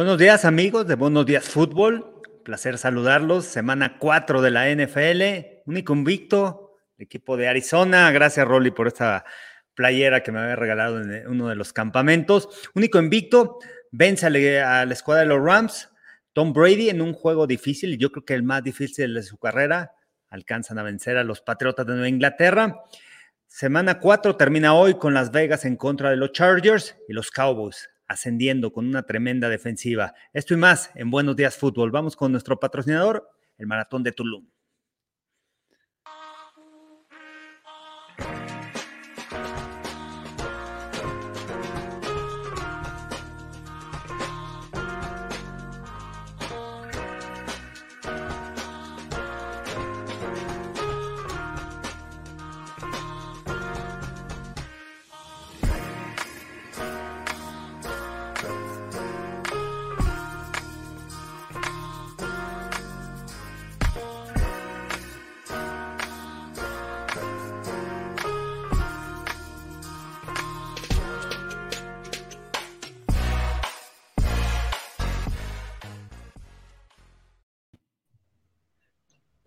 Buenos días amigos de Buenos Días Fútbol. Placer saludarlos. Semana 4 de la NFL. Único invicto, equipo de Arizona. Gracias Rolly por esta playera que me había regalado en uno de los campamentos. Único invicto, vence a la escuadra de los Rams. Tom Brady en un juego difícil, yo creo que el más difícil de su carrera. Alcanzan a vencer a los Patriotas de Nueva Inglaterra. Semana 4 termina hoy con Las Vegas en contra de los Chargers y los Cowboys ascendiendo con una tremenda defensiva. Esto y más en Buenos Días Fútbol. Vamos con nuestro patrocinador, el Maratón de Tulum.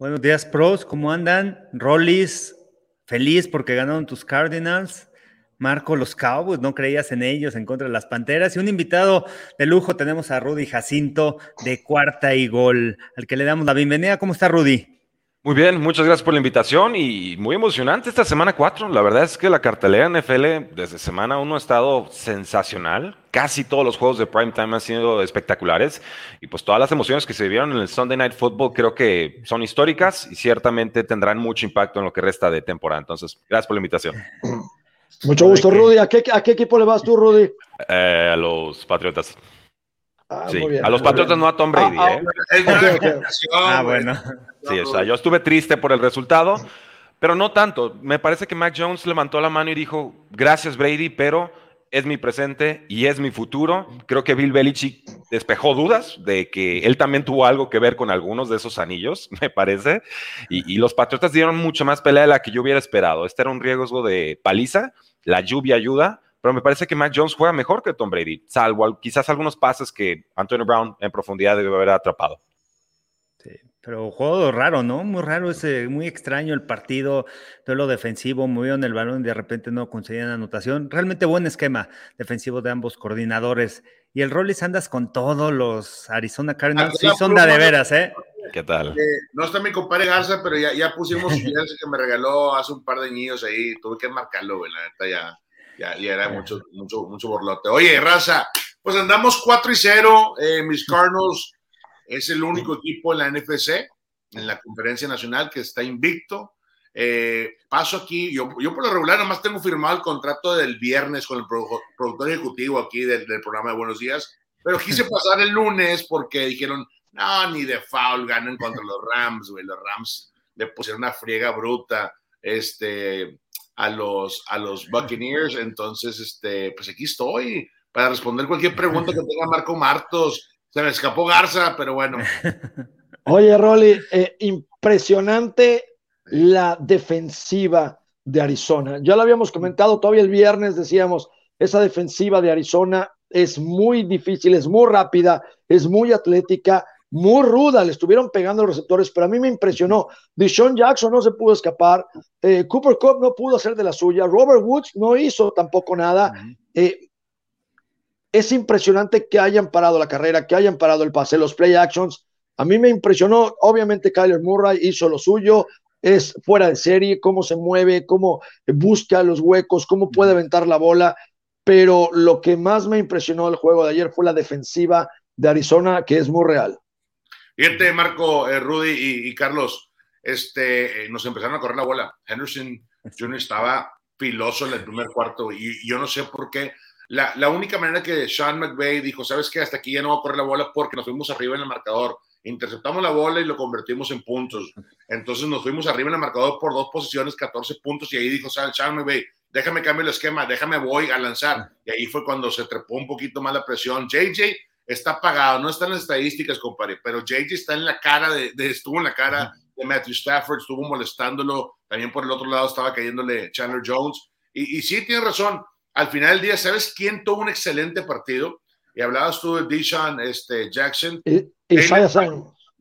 Buenos días, pros. ¿Cómo andan? Rollis, feliz porque ganaron tus Cardinals. Marco, los Cowboys, no creías en ellos en contra de las Panteras. Y un invitado de lujo tenemos a Rudy Jacinto de Cuarta y Gol, al que le damos la bienvenida. ¿Cómo está Rudy? Muy bien, muchas gracias por la invitación y muy emocionante esta semana 4. La verdad es que la cartelera NFL desde semana 1 ha estado sensacional. Casi todos los juegos de prime time han sido espectaculares y pues todas las emociones que se vivieron en el Sunday Night Football creo que son históricas y ciertamente tendrán mucho impacto en lo que resta de temporada. Entonces, gracias por la invitación. Mucho gusto, Rudy. ¿A qué, a qué equipo le vas tú, Rudy? Eh, a los Patriotas. Ah, sí. a los Patriotas, no a Tom Brady. Ah, ¿eh? ah, bueno. Sí, o sea, yo estuve triste por el resultado, pero no tanto. Me parece que Mac Jones levantó la mano y dijo, gracias Brady, pero es mi presente y es mi futuro. Creo que Bill Belichick despejó dudas de que él también tuvo algo que ver con algunos de esos anillos, me parece. Y, y, los Patriotas dieron mucho más pelea de la que yo hubiera esperado. Este era un riesgo de paliza, la lluvia ayuda, pero me parece que Mac Jones juega mejor que Tom Brady, salvo quizás algunos pases que Antonio Brown en profundidad debe haber atrapado. Sí, pero juego raro, ¿no? Muy raro, ese, muy extraño el partido, todo lo defensivo, movieron el balón y de repente no conseguían anotación. Realmente buen esquema defensivo de ambos coordinadores. Y el Rollis andas con todos los Arizona Cardinals. Sí, son de, veras, ¿eh? ¿Qué tal? Eh, no está mi compadre Garza, pero ya, ya pusimos que me regaló hace un par de años ahí. Tuve que marcarlo, güey, la neta ya ya, era mucho, mucho, mucho borlote. Oye, raza, pues andamos 4 y 0. Eh, mis Cardinals es el único equipo en la NFC, en la conferencia nacional, que está invicto. Eh, paso aquí, yo, yo por lo regular nomás tengo firmado el contrato del viernes con el productor ejecutivo aquí del, del, programa de Buenos Días, pero quise pasar el lunes porque dijeron, no, ni de foul ganan contra los Rams, güey, los Rams le pusieron una friega bruta, este, a los, a los Buccaneers. Entonces, este, pues aquí estoy para responder cualquier pregunta que tenga Marco Martos. Se me escapó Garza, pero bueno. Oye, Rolly, eh, impresionante la defensiva de Arizona. Ya lo habíamos comentado todavía el viernes, decíamos, esa defensiva de Arizona es muy difícil, es muy rápida, es muy atlética, muy ruda, le estuvieron pegando los receptores, pero a mí me impresionó. Deshaun Jackson no se pudo escapar, eh, Cooper Cup no pudo hacer de la suya, Robert Woods no hizo tampoco nada. Eh, es impresionante que hayan parado la carrera, que hayan parado el pase, los play actions. A mí me impresionó, obviamente Kyler Murray hizo lo suyo, es fuera de serie, cómo se mueve, cómo busca los huecos, cómo puede aventar la bola, pero lo que más me impresionó del juego de ayer fue la defensiva de Arizona, que es muy real. Fíjate, Marco, eh, Rudy y, Carlos, este, eh, nos empezaron a correr la bola. Henderson Jr. estaba filoso en el primer cuarto y, yo no sé por qué. La, la, única manera que Sean McVay dijo, ¿sabes qué? Hasta aquí ya no va a correr la bola porque nos fuimos arriba en el marcador. Interceptamos la bola y lo convertimos en puntos. Entonces nos fuimos arriba en el marcador por dos posiciones, 14 puntos, y ahí dijo Sean McVay, déjame cambiar el esquema, déjame voy a lanzar. Y ahí fue cuando se trepó un poquito más la presión. JJ está pagado, no está en las estadísticas, compadre, pero JJ está en la cara de, estuvo en la cara de Matthew Stafford, estuvo molestándolo, también por el otro lado estaba cayéndole Chandler Jones, y, y sí, tiene razón, al final del día, ¿sabes quién tuvo un excelente partido? y hablabas tú de Deshaun este, Jackson. Y,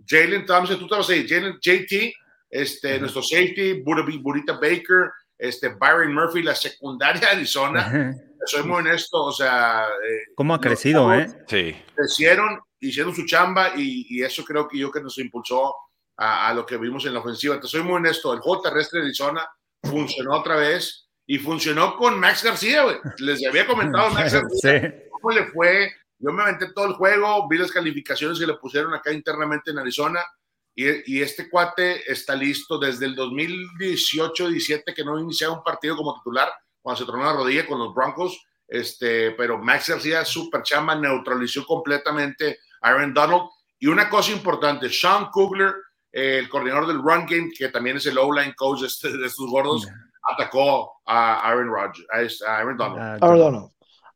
Jalen Thompson, tú estabas ahí, Jalen, JT, este, nuestro safety, Burita Baker, este, Byron Murphy, la secundaria de Arizona. Soy muy honesto, o sea. Eh, ¿Cómo ha crecido, eh? Sí. Crecieron, hicieron su chamba y, y, eso creo que yo que nos impulsó a, a, lo que vimos en la ofensiva. Entonces, soy muy honesto, el juego terrestre de Arizona funcionó otra vez y funcionó con Max García, güey. Les había comentado Max García cómo le fue. Yo me aventé todo el juego, vi las calificaciones que le pusieron acá internamente en Arizona y, y este cuate está listo desde el 2018-17 que no iniciaba un partido como titular cuando se tronó la rodilla con los Broncos. Este, pero Max García, super chamba, neutralizó completamente a Aaron Donald. Y una cosa importante, Sean Kugler, el coordinador del run game, que también es el O-line coach de, este, de estos gordos, atacó a Aaron Rodgers, a Aaron Donald. Aaron Donald.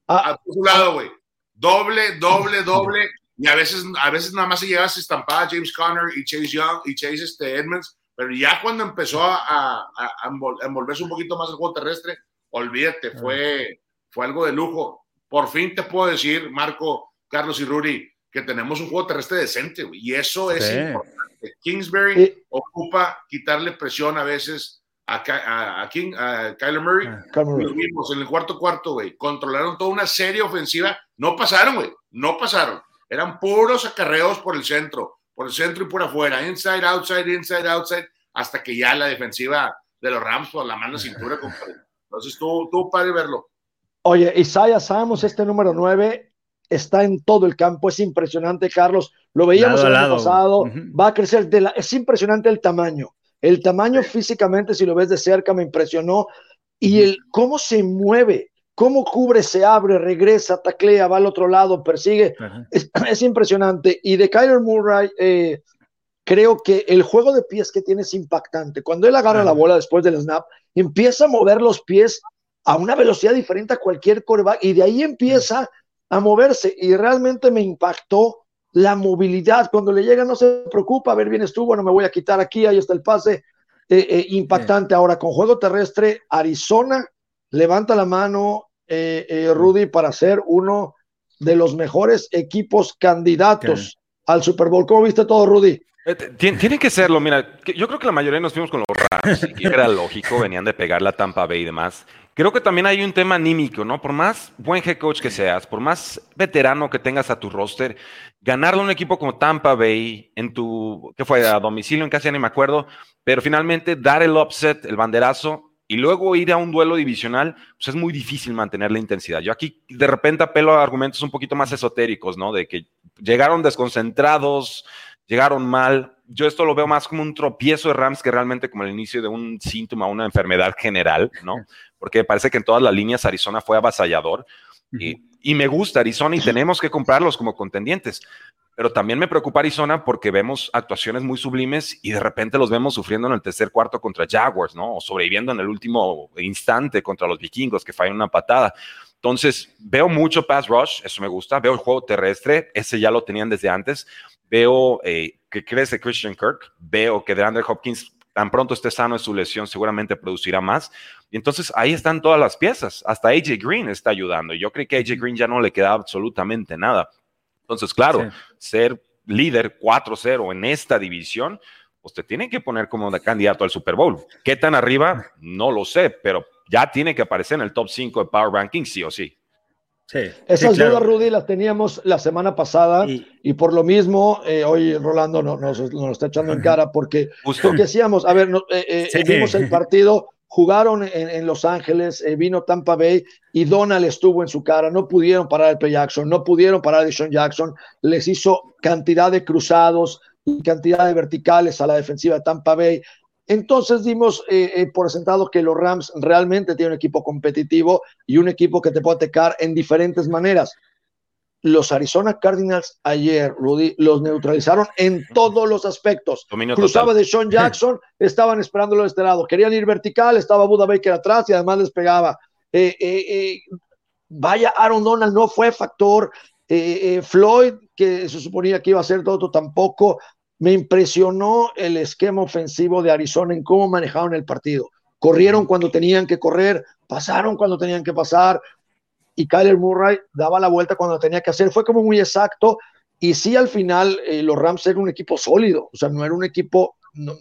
A, su lado, güey. Doble, doble, doble. Y a veces, a veces nada más se llegaba a estampar James Conner y Chase Young y Chase este, Edmonds, pero ya cuando empezó a, a, a, envolverse un poquito más el juego terrestre, olvídate, fue, fue algo de lujo. Por fin te puedo decir, Marco, Carlos y Rudy, que tenemos un juego terrestre decente, y eso es importante. Kingsbury ocupa quitarle presión a veces a, a, King, a Kyler Murray. Ah, lo vimos en el cuarto cuarto, güey. Controlaron toda una serie ofensiva. No pasaron, güey. No pasaron. Eran puros acarreos por el centro, por el centro y por afuera. Inside, outside, inside, outside. Hasta que ya la defensiva de los Rams por la mano cintura. Entonces tú, tú padre verlo. Oye, Isaiah Samos, este número 9, está en todo el campo. Es impresionante, Carlos. Lo veíamos el año pasado. Va a crecer. De la, es impresionante el tamaño el tamaño físicamente, si lo ves de cerca, me impresionó. Y el cómo se mueve, cómo cubre, se abre, regresa, taclea, va al otro lado, persigue. Es, impresionante. Y de Kyler Murray, eh, creo que el juego de pies que tiene es impactante. Cuando él agarra la bola después del snap, empieza a mover los pies a una velocidad diferente a cualquier coreback y de ahí empieza a moverse. Y realmente me impactó la movilidad. Cuando le llega, no se preocupa, a ver, vienes tú, bueno, me voy a quitar aquí, ahí está el pase. Eh, eh, impactante. Ahora, con juego terrestre, Arizona levanta la mano, eh, Rudy, para ser uno de los mejores equipos candidatos al Super Bowl. ¿Cómo viste todo, Rudy? Tiene que serlo, mira, yo creo que la mayoría nos fuimos con los Rams, y era lógico, venían de pegar la Tampa Bay y demás. Creo que también hay un tema anímico, ¿no? Por más buen head coach que seas, por más veterano que tengas a tu roster, ganarle a un equipo como Tampa Bay en tu, ¿qué fue? A domicilio en casa, ni me acuerdo, pero finalmente dar el upset, el banderazo, y luego ir a un duelo divisional, pues es muy difícil mantener la intensidad. Yo aquí de repente apelo a argumentos un poquito más esotéricos, ¿no? De que llegaron desconcentrados, llegaron mal. Yo esto lo veo más como un tropiezo de Rams que realmente como el inicio de un síntoma, una enfermedad general, ¿no? Porque parece que en todas las líneas Arizona fue avasallador. y, y, me gusta Arizona y tenemos que comprarlos como contendientes. Pero también me preocupa Arizona porque vemos actuaciones muy sublimes y de repente los vemos sufriendo en el tercer cuarto contra Jaguars, ¿no? O sobreviviendo en el último instante contra los vikingos que fallan una patada. Entonces, veo mucho pass rush, eso me gusta. Veo el juego terrestre, ese ya lo tenían desde antes. Veo eh, que crece Christian Kirk. Veo que DeAndre Hopkins, tan pronto esté sano de su lesión, seguramente producirá más. Y entonces ahí están todas las piezas. Hasta AJ Green está ayudando. Yo creo que a AJ Green ya no le queda absolutamente nada. Entonces, claro, ser líder 4-0 en esta división, pues te tienen que poner como candidato al Super Bowl. ¿Qué tan arriba? No lo sé, pero ya tiene que aparecer en el top 5 de Power Ranking, sí o sí. Sí, Esas dudas, Rudy, las teníamos la semana pasada y, por lo mismo, eh, hoy Rolando nos, nos, está echando en cara porque, porque decíamos, a ver, eh, eh, vimos el partido, jugaron en, Los Ángeles, vino Tampa Bay y Donald estuvo en su cara, no pudieron parar el P. Jackson, no pudieron parar a Sean Jackson, les hizo cantidad de cruzados y cantidad de verticales a la defensiva de Tampa Bay. Entonces dimos eh, eh, por sentado que los Rams realmente tienen un equipo competitivo y un equipo que te puede atacar en diferentes maneras. Los Arizona Cardinals ayer, Rudy, los neutralizaron en todos los aspectos. Cruzaba de Sean Jackson, estaban esperándolo de este lado. Querían ir vertical, estaba Buda Baker atrás y además les pegaba. Eh, vaya, Aaron Donald no fue factor. Floyd, que se suponía que iba a ser todo, tampoco. Me impresionó el esquema ofensivo de Arizona en cómo manejaron el partido. Corrieron cuando tenían que correr, pasaron cuando tenían que pasar. y Kyler Murray daba la vuelta cuando tenía que hacer. Fue como muy exacto. Y sí, al final, eh, los Rams eran un equipo sólido. O sea, no era un equipo. No,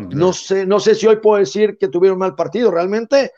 no, sé, no sé si hoy puedo decir que tuvieron mal partido. Realmente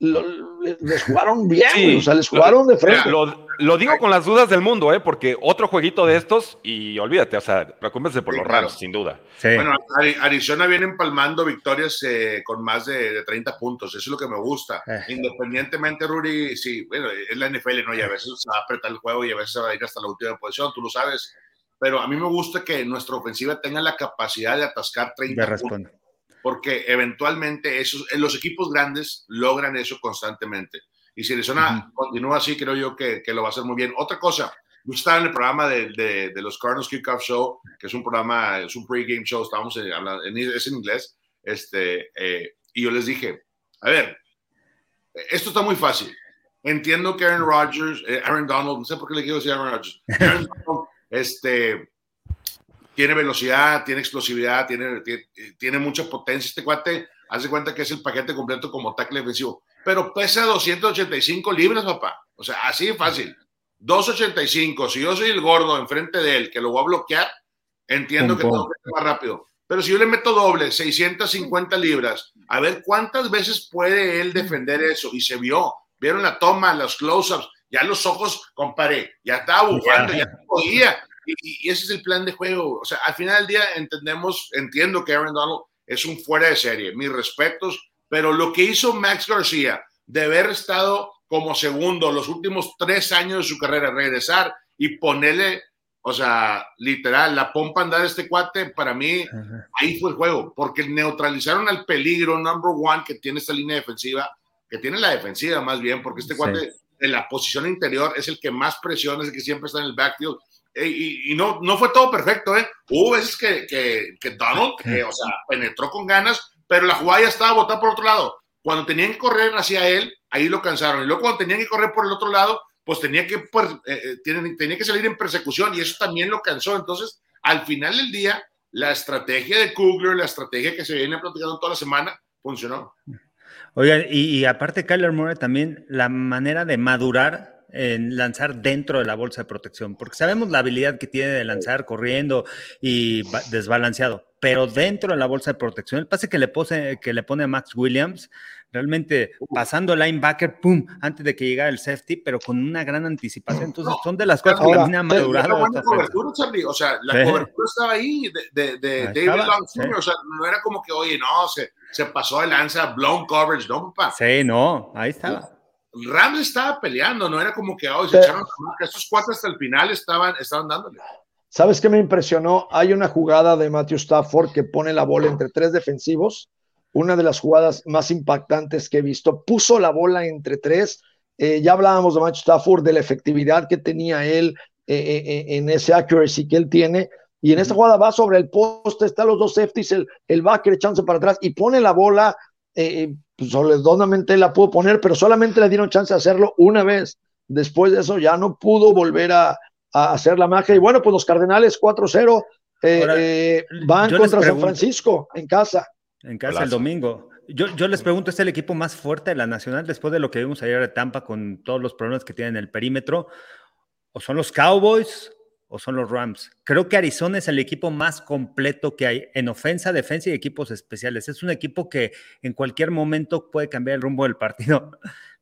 les jugaron bien, o sea, les jugaron de frente. Lo, digo con las dudas del mundo, ¿eh? porque otro jueguito de estos, y olvídate, o sea, preocúpense por los raros, sin duda. Bueno, Arizona viene empalmando victorias eh, con más de, 30 puntos, eso es lo que me gusta. Eh. Independientemente, Rudy, sí, bueno, es la NFL, ¿no? Y a veces se va a apretar el juego y a veces se va a ir hasta la última posición, tú lo sabes. Pero a mí me gusta que nuestra ofensiva tenga la capacidad de atascar 30 puntos porque eventualmente esos, los equipos grandes logran eso constantemente. Y si Arizona continúa así, creo yo que, que, lo va a hacer muy bien. Otra cosa, yo estaba en el programa de, de, los Cardinals Kickoff Show, que es un programa, es un pre-game show, estábamos hablando, en, es en inglés, este, eh, y yo les dije, a ver, esto está muy fácil. Entiendo que Aaron Rodgers, eh, Aaron Donald, no sé por qué le quiero decir Aaron Rodgers, Aaron Donald, este, tiene velocidad, tiene explosividad, tiene, tiene, mucha potencia. Este cuate, hace cuenta que es el paquete completo como tackle defensivo, pero pesa 285 libras, papá. O sea, así de fácil. 285. Si yo soy el gordo enfrente de él, que lo voy a bloquear, entiendo que tengo que más rápido. Pero si yo le meto doble, 650 libras, a ver cuántas veces puede él defender eso. Y se vio, vieron la toma, los close-ups, ya los ojos, comparé, ya estaba bufando, ya no podía y, ese es el plan de juego. O sea, al final del día entendemos, entiendo que Aaron Donald es un fuera de serie, mis respetos, pero lo que hizo Max García de haber estado como segundo los últimos tres años de su carrera, regresar y ponerle, o sea, literal, la pompa andar a este cuate, para mí, ahí fue el juego, porque neutralizaron al peligro number one que tiene esta línea defensiva, que tiene la defensiva más bien, porque este cuate en la posición interior es el que más presiona, es el que siempre está en el backfield y, no, no fue todo perfecto, ¿eh? Hubo veces que, que, que Donald, o sea, penetró con ganas, pero la jugada ya estaba botada por otro lado. Cuando tenían que correr hacia él, ahí lo cansaron. Y luego cuando tenían que correr por el otro lado, pues tenía que, pues, eh, eh, tenía que salir en persecución y eso también lo cansó. Entonces, al final del día, la estrategia de Kugler, la estrategia que se viene platicando toda la semana, funcionó. Oigan, y, y aparte, Kyler Murray también, la manera de madurar en lanzar dentro de la bolsa de protección, porque sabemos la habilidad que tiene de lanzar corriendo y desbalanceado, pero dentro de la bolsa de protección, el pase que le, pose, que le pone a Max Williams, realmente pasando el linebacker, pum, antes de que llegara el safety, pero con una gran anticipación. Entonces, son de las cosas que a madurado. cobertura, O sea, la cobertura estaba ahí de, de, David Long O sea, no era como que, oye, no, se, se pasó de lanza, blown coverage, no, papá. Sí, no, ahí estaba. Rams estaba peleando, no era como que oh, se echaron estos cuatro hasta el final estaban, estaban dándole. ¿Sabes qué me impresionó? Hay una jugada de Matthew Stafford que pone la bola entre tres defensivos, una de las jugadas más impactantes que he visto. Puso la bola entre tres. Eh, ya hablábamos de Matthew Stafford, de la efectividad que tenía él eh, eh, en ese accuracy que él tiene. Y en esta jugada va sobre el poste, están los dos safeties, el, el backer echándose para atrás y pone la bola pues la pudo poner, pero solamente le dieron chance de hacerlo una vez. Después de eso ya no pudo volver a, hacer la magia. Y bueno, pues los Cardenales 4-0 eh, eh, van contra San Francisco en casa. En casa el domingo. Yo, yo, les pregunto, ¿es el equipo más fuerte de la Nacional después de lo que vimos ayer de Tampa con todos los problemas que tienen en el perímetro? ¿O son los Cowboys? O son los Rams. Creo que Arizona es el equipo más completo que hay en ofensa, defensa y equipos especiales. Es un equipo que en cualquier momento puede cambiar el rumbo del partido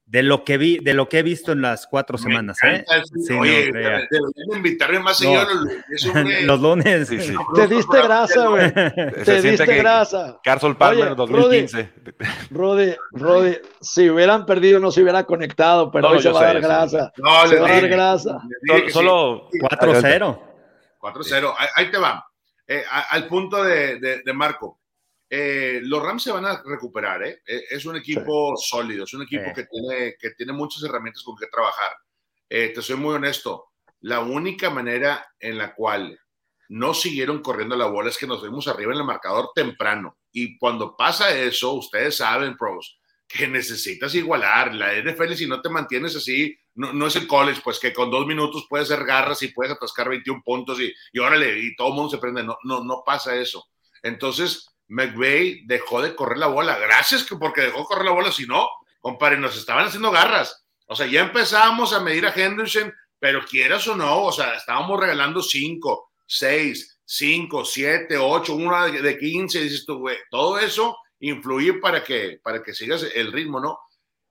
de lo que vi, de lo que he visto en las cuatro semanas. ¿eh? Sí, Oye, no, invitarme más seguido los, lunes. Te diste grasa, güey. Te diste grasa. Carson Palmer, 2015. Rudy, Rudy, si hubieran perdido no se hubiera conectado, pero hoy se va a dar grasa. No, se va a dar grasa. Solo 4-0. 4-0. Ahí te va. Eh, al punto de, de, de Marco. Eh, los Rams se van a recuperar, ¿eh? E, es un equipo sólido, es un equipo que, tiene, que tiene muchas herramientas con que trabajar. Eh, te soy muy honesto, la única manera en la cual no siguieron corriendo la bola es que nos vimos arriba en el marcador temprano. Y cuando pasa eso, ustedes saben, pros, que necesitas igualar. La NFL, si no te mantienes así, no, no, es el college, pues que con dos minutos puedes hacer garras y puedes atascar 21 puntos y, y órale, y todo el mundo se prende. No, no, no pasa eso. Entonces, McVay dejó de correr la bola. Gracias que porque dejó de correr la bola, si no, compadre, nos estaban haciendo garras. O sea, ya empezamos a medir a Henderson, pero quieras o no, o sea, estábamos regalando 5, 6, 5, 7, 8, una de 15, dices tú, güey, todo eso influye para que, para que sigas el ritmo, ¿no?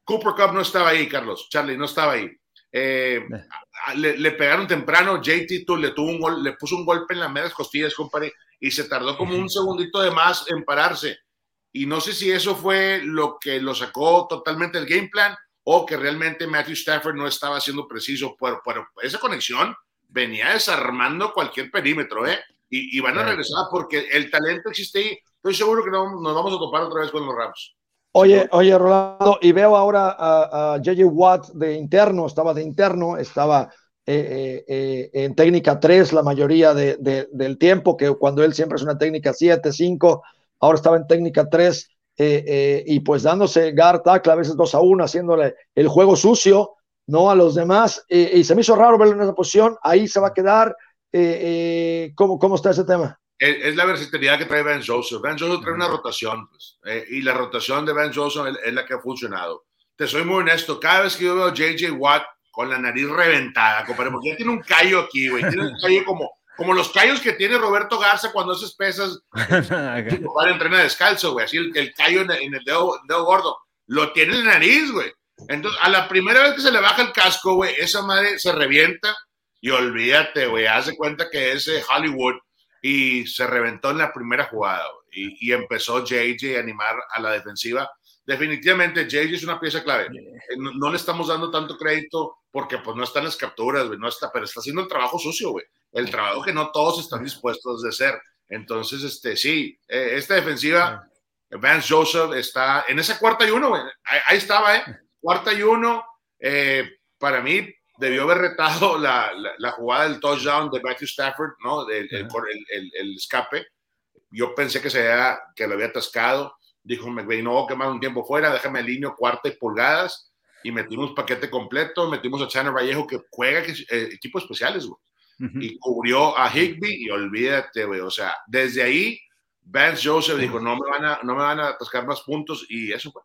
Cooper Cup no estaba ahí, Carlos, Charlie, no estaba ahí. Eh, le, pegaron temprano, JT le tuvo un gol, le puso un golpe en las medias costillas, compadre, y se tardó como un segundito de más en pararse. Y no sé si eso fue lo que lo sacó totalmente del game plan o que realmente Matthew Stafford no estaba siendo preciso, pero, esa conexión venía desarmando cualquier perímetro, ¿eh? Y, van a regresar porque el talento existe ahí. Estoy seguro que no, nos vamos a topar otra vez con los Rams. Oye, oye, Rolando, y veo ahora a, JJ Watt de interno, estaba de interno, estaba eh, eh, eh, en técnica 3 la mayoría del tiempo, que cuando él siempre es una técnica 7, 5, ahora estaba en técnica 3 y pues dándose guard tackle a veces 2 a 1, haciéndole el juego sucio, ¿no? A los demás, y se me hizo raro verlo en esa posición, ahí se va a quedar. ¿cómo, ¿Cómo está ese tema? es, la versatilidad que trae Ben Joseph. Ben Joseph trae una rotación, pues, eh, y la rotación de Ben Joseph es, la que ha funcionado. Te soy muy honesto, cada vez que yo veo a JJ Watt con la nariz reventada, compadre, porque ya tiene un callo aquí, güey, tiene un callo como, como los callos que tiene Roberto Garza cuando haces pesas, para entrenar descalzo, güey, así el, el callo en, el dedo, dedo, gordo, lo tiene en la nariz, güey. Entonces, a la primera vez que se le baja el casco, güey, esa madre se revienta y olvídate, güey, hace cuenta que es Hollywood y se reventó en la primera jugada y, empezó JJ a animar a la defensiva. Definitivamente JJ es una pieza clave. Eh, no, le estamos dando tanto crédito porque pues no están las capturas, no está, pero está haciendo el trabajo sucio, güey. El trabajo que no todos están dispuestos de hacer. Entonces, este, sí, eh, esta defensiva, Vance Joseph está en esa cuarta y uno, güey. Ahí, estaba, ¿eh? Cuarta y uno. Eh, para mí, debió haber retado la, la, jugada del touchdown de Matthew Stafford, ¿no? por el, el, escape. Yo pensé que, se había, que lo había atascado. Dijo McVay, no a quemar un tiempo fuera, déjame línea cuarta y pulgadas. Y metimos paquete completo, metimos a Chandler Vallejo que juega eh, equipos especiales, güey. Y cubrió a Higby y olvídate, güey. O sea, desde ahí, Vance Joseph dijo, no me van a, no me van a atascar más puntos y eso fue.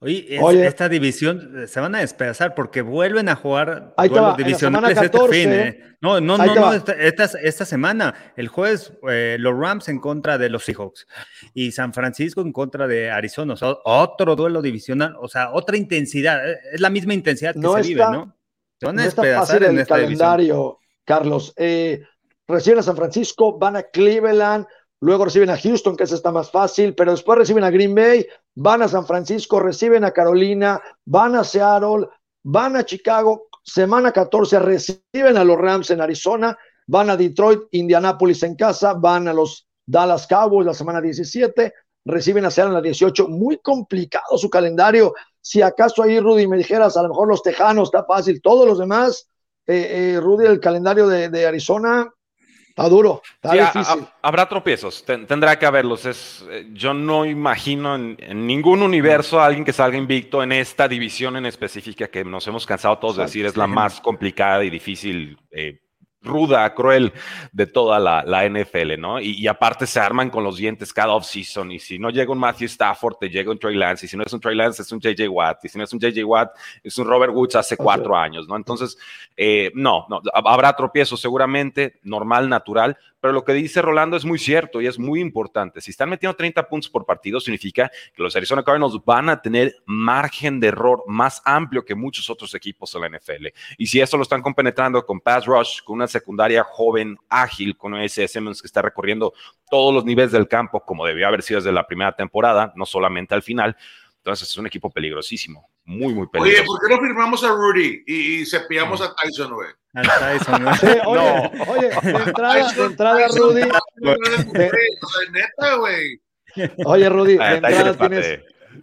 Oye, esta división eh, se van a despedazar porque vuelven a jugar duelos divisionales este fin. ¿eh? No, no, no, no esta, semana, el jueves, eh, los Rams en contra de los Seahawks y San Francisco en contra de Arizona. O sea, otro duelo divisional, o sea, otra intensidad. Es la misma intensidad que se vive, ¿no? Se van a despedazar en el calendario, Carlos. recién a San Francisco, van a Cleveland, luego reciben a Houston, que ese está más fácil, pero después reciben a Green Bay, van a San Francisco, reciben a Carolina, van a Seattle, van a Chicago, semana 14 reciben a los Rams en Arizona, van a Detroit, Indianapolis en casa, van a los Dallas Cowboys la semana 17, reciben a Seattle en la 18, muy complicado su calendario. Si acaso ahí, Rudy, me dijeras, a lo mejor los Tejanos está fácil, todos los demás, eh, eh, Rudy, el calendario de Arizona, Está duro, está difícil. habrá tropiezos, tendrá que haberlos. Es, eh, yo no imagino en, ningún universo a alguien que salga invicto en esta división en específica que nos hemos cansado todos de decir es la más complicada y difícil eh, ruda, cruel de toda la, NFL, ¿no? Y, aparte se arman con los dientes cada offseason. Y si no llega un Matthew Stafford, te llega un Trey Lance. Y si no es un Trey Lance, es un JJ Watt. Y si no es un JJ Watt, es un Robert Woods hace cuatro años, ¿no? Entonces, eh, no, no, habrá tropiezos seguramente, normal, natural, pero lo que dice Rolando es muy cierto y es muy importante. Si están metiendo 30 puntos por partido, significa que los Arizona Cardinals van a tener margen de error más amplio que muchos otros equipos en la NFL. Y si eso lo están compenetrando con pass rush, con una secundaria joven, ágil, con ese Simmons que está recorriendo todos los niveles del campo, como debió haber sido desde la primera temporada, no solamente al final, entonces es un equipo peligrosísimo, muy, muy peligroso. Oye, ¿por qué no firmamos a Rudy y, y cepillamos a Tyson, güey? A Tyson, ¿no? Sí, oye, oye, de entrada, de entrada Rudy. neta, güey. Oye, Rudy, de ah, entrada tienes,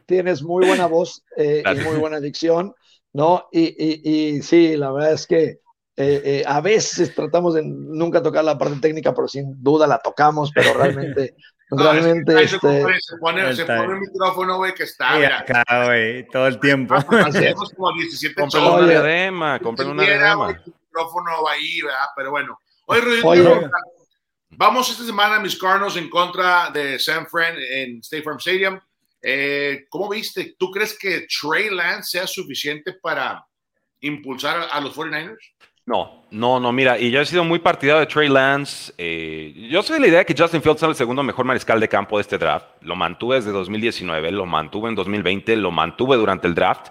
tienes muy buena voz eh, y muy buena dicción, ¿no? Y, y, y sí, la verdad es que eh, eh, a veces tratamos de nunca tocar la parte técnica, pero sin duda la tocamos, pero realmente Realmente, este, se, pone, se pone el micrófono, güey, que está. acá, güey, todo el tiempo. Hacemos como 17 Compren una diadema, compren una diadema. El micrófono ahí, ¿verdad? Pero bueno. Oye, Rudy, vamos esta semana a mis Cardinals en contra de San Fran en State Farm Stadium. Eh, ¿Cómo viste? ¿Tú crees que Trey Lance sea suficiente para, impulsar a, los 49ers? No, no, no, mira, y yo he sido muy partidario de Trey Lance. Eh, yo soy de la idea de que Justin Fields es el segundo mejor mariscal de campo de este draft. Lo mantuve desde 2019, lo mantuve en 2020, lo mantuve durante el draft.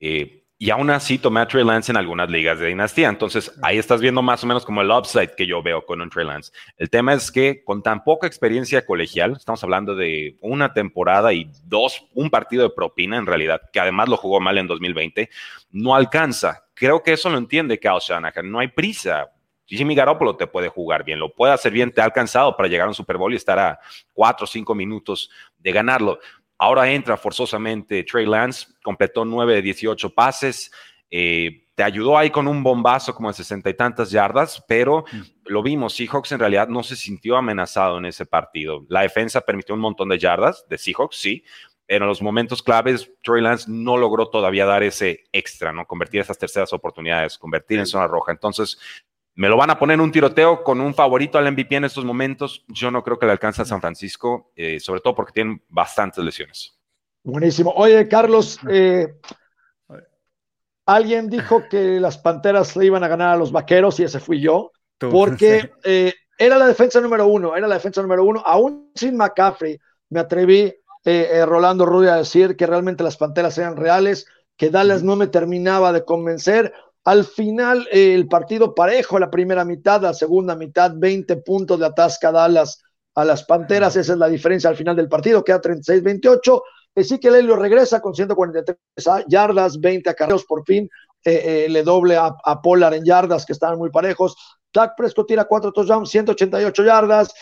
Eh, y aún así tomé a Trey Lance en algunas ligas de dinastía. Entonces ahí estás viendo más o menos como el upside que yo veo con un Trey Lance. El tema es que con tan poca experiencia colegial, estamos hablando de una temporada y dos, un partido de propina en realidad, que además lo jugó mal en 2020, no alcanza. Creo que eso lo entiende Kyle Shanahan. No hay prisa. Jimmy Garoppolo te puede jugar bien, lo puede hacer bien, te ha alcanzado para llegar a un Super Bowl y estar a cuatro o cinco minutos de ganarlo. Ahora entra forzosamente Trey Lance, completó 9 de 18 pases, eh, te ayudó ahí con un bombazo como de sesenta y tantas yardas, pero mm. lo vimos, Seahawks en realidad no se sintió amenazado en ese partido. La defensa permitió un montón de yardas de Seahawks, sí, pero en los momentos claves Trey Lance no logró todavía dar ese extra, ¿no? Convertir esas terceras oportunidades, convertir en zona roja. Entonces, me lo van a poner en un tiroteo con un favorito al MVP en estos momentos. Yo no creo que le alcance a San Francisco, eh, sobre todo porque tienen bastantes lesiones. Buenísimo. Oye, Carlos, eh, alguien dijo que las Panteras le iban a ganar a los Vaqueros y ese fui yo, porque eh, era la defensa número uno, era la defensa número uno, aún sin McCaffrey, me atreví, Rolando Rudy, a decir que realmente las Panteras eran reales, que Dallas no me terminaba de convencer, al final, el partido parejo, la primera mitad, la segunda mitad, 20 puntos de atasca Dallas a las Panteras. Esa es la diferencia al final del partido, queda 36-28. que Lelio regresa con 143 yardas, 20 acarreos por fin. Eh, eh, le doble a, a, Pollard en yardas, que estaban muy parejos. Dak Prescott tira 4 touchdowns, 188 yardas.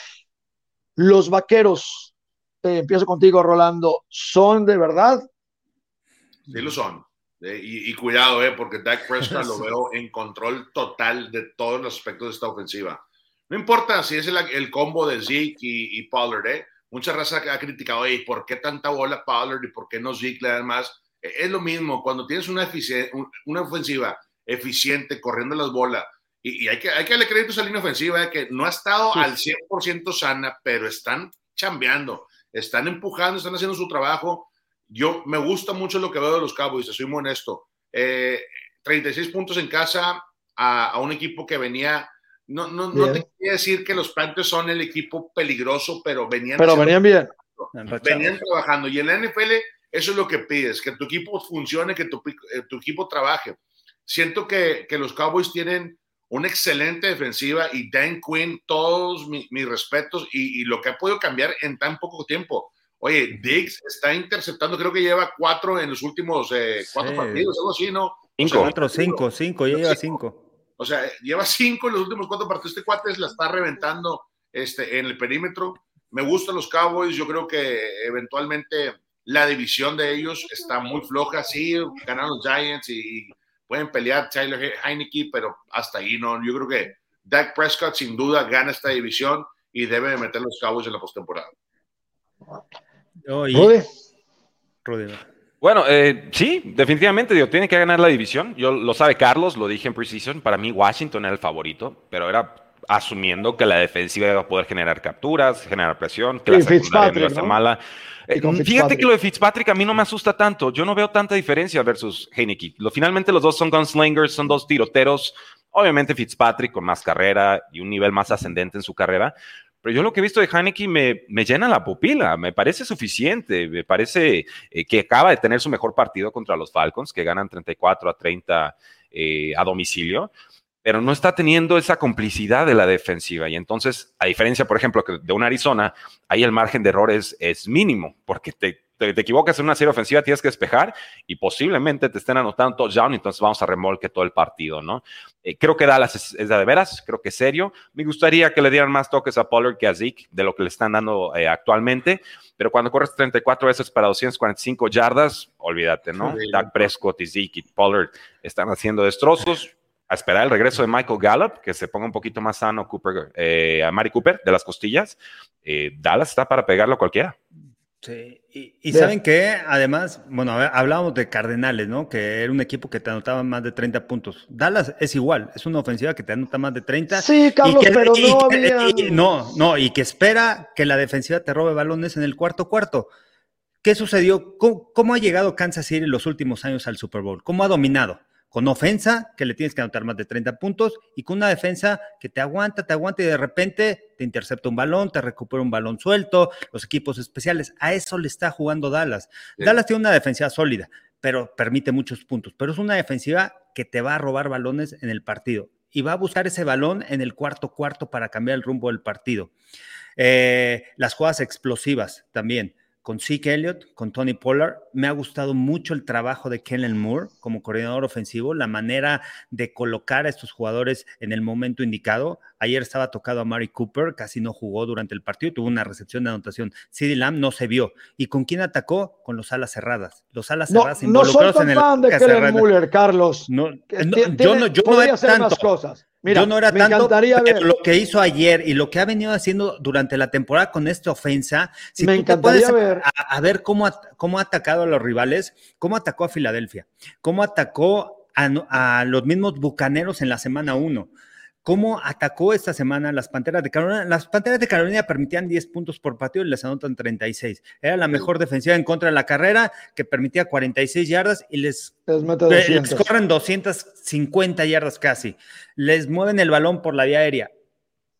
Los vaqueros, eh, empiezo contigo, Rolando, ¿son de verdad? Sí, lo son. Y, cuidado, eh, porque Dak Prescott lo veo en control total de todos los aspectos de esta ofensiva. No importa si es el, combo de Zeke y, Pollard, ¿eh? Mucha raza ha criticado, hey, ¿por qué tanta bola Pollard y por qué no Zeke le dan más? E, es lo mismo, cuando tienes una, una ofensiva eficiente, corriendo las bolas, y, hay, que, hay que darle crédito a esa línea ofensiva, eh, que no ha estado al 100% sana, pero están chambeando, están empujando, están haciendo su trabajo yo me gusta mucho lo que veo de los Cowboys, soy muy honesto. 36 eh, puntos en casa a, un equipo que venía. No, no, no te quería decir que los Panthers son el equipo peligroso, pero venían. Pero venían bien. Venían trabajando. Y en la NFL, eso es lo que pides: que tu equipo funcione, que tu, eh, tu equipo trabaje. Siento que, que, los Cowboys tienen una excelente defensiva y Dan Quinn, todos mis respetos y, y, lo que ha podido cambiar en tan poco tiempo. Oye, Diggs está interceptando, creo que lleva cuatro en los últimos eh, cuatro partidos, algo así, ¿no? Cinco. cuatro, cinco, cinco, ya lleva cinco. O sea, lleva cinco en los últimos cuatro partidos. Este cuate la está reventando este, en el perímetro. Me gustan los Cowboys. Yo creo que eventualmente la división de ellos está muy floja. Sí, ganaron los Giants y pueden pelear Tyler Heineke, pero hasta ahí no. Yo creo que Dak Prescott sin duda gana esta división y debe meter los Cowboys en la postemporada. Bueno, eh, sí, definitivamente, digo, tiene que ganar la división. Yo lo sabe Carlos, lo dije en Precision. Para mí, Washington era el favorito, pero era asumiendo que la defensiva iba a poder generar capturas, generar presión, que la secundaria no mala. Eh, fíjate que lo de Fitzpatrick a mí no me asusta tanto. Yo no veo tanta diferencia versus Heineke. Lo, finalmente los dos son gunslingers, son dos tiroteros. Obviamente Fitzpatrick con más carrera y un nivel más ascendente en su carrera, pero yo lo que he visto de Heineken me, me llena la pupila, me parece suficiente, me parece eh, que acaba de tener su mejor partido contra los Falcons, que ganan 34 a 30 eh, a domicilio, pero no está teniendo esa complicidad de la defensiva. Y entonces, a diferencia, por ejemplo, de un Arizona, ahí el margen de errores es mínimo, porque te te, equivocas en una serie ofensiva, tienes que despejar y posiblemente te estén anotando touchdown, entonces vamos a remolque todo el partido, ¿no? Eh, creo que Dallas es, de veras, creo que es serio. Me gustaría que le dieran más toques a Pollard que a Zeke de lo que le están dando eh, actualmente, pero cuando corres 34 veces para 245 yardas, olvídate, ¿no? Doug Prescott y Zeke y Pollard están haciendo destrozos. A esperar el regreso de Michael Gallup, que se ponga un poquito más sano Cooper, eh, a Mari Cooper de las costillas. Dallas está para pegarlo a cualquiera. Sí, y, saben que además, bueno, hablábamos de Cardenales, ¿no? Que era un equipo que te anotaba más de 30 puntos. Dallas es igual, es una ofensiva que te anota más de 30. Sí, Carlos, pero no había... No, no, y que espera que la defensiva te robe balones en el cuarto cuarto. ¿Qué sucedió? ¿Cómo, ha llegado Kansas City en los últimos años al Super Bowl? ¿Cómo ha dominado? Con ofensa que le tienes que anotar más de 30 puntos y con una defensa que te aguanta, te aguanta y de repente te intercepta un balón, te recupera un balón suelto, los equipos especiales. A eso le está jugando Dallas. Dallas tiene una defensiva sólida, pero permite muchos puntos, pero es una defensiva que te va a robar balones en el partido y va a buscar ese balón en el cuarto cuarto para cambiar el rumbo del partido. Eh, las jugadas explosivas también con Zeke Elliott, con Tony Pollard. Me ha gustado mucho el trabajo de Kellen Moore como coordinador ofensivo, la manera de colocar a estos jugadores en el momento indicado. Ayer estaba tocado a Mari Cooper, casi no jugó durante el partido, tuvo una recepción de anotación. CeeDee Lamb no se vio. ¿Y con quién atacó? Con los alas cerradas. Los alas cerradas no, involucrados en el. fan de Kellen Moore, Carlos. No, yo no, yo no era tanto. Cosas yo no era tanto lo que hizo ayer y lo que ha venido haciendo durante la temporada con esta ofensa. Si me encantaría ver. A, ver cómo, cómo ha atacado a los rivales, cómo atacó a Filadelfia, cómo atacó a, a los mismos bucaneros en la semana 1 cómo atacó esta semana las Panteras de Carolina. Las Panteras de Carolina permitían 10 puntos por partido y les anotan 36. Era la mejor defensiva en contra de la carrera, que permitía 46 yardas y les, les, corren 250 yardas casi. Les mueven el balón por la vía aérea.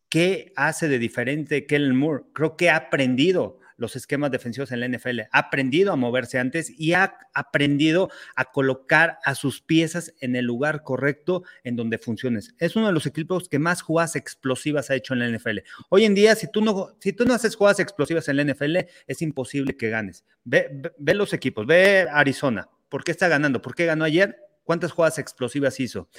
¿Qué hace de diferente Kellen Moore? Creo que ha aprendido los esquemas defensivos en la NFL. Ha aprendido a moverse antes y ha aprendido a colocar a sus piezas en el lugar correcto en donde funciones. Es uno de los equipos que más jugadas explosivas ha hecho en la NFL. Hoy en día, si tú no, si tú no haces jugadas explosivas en la NFL, es imposible que ganes. Ve, ve los equipos, ve Arizona. ¿Por qué está ganando? ¿Por qué ganó ayer? ¿Cuántas jugadas explosivas hizo?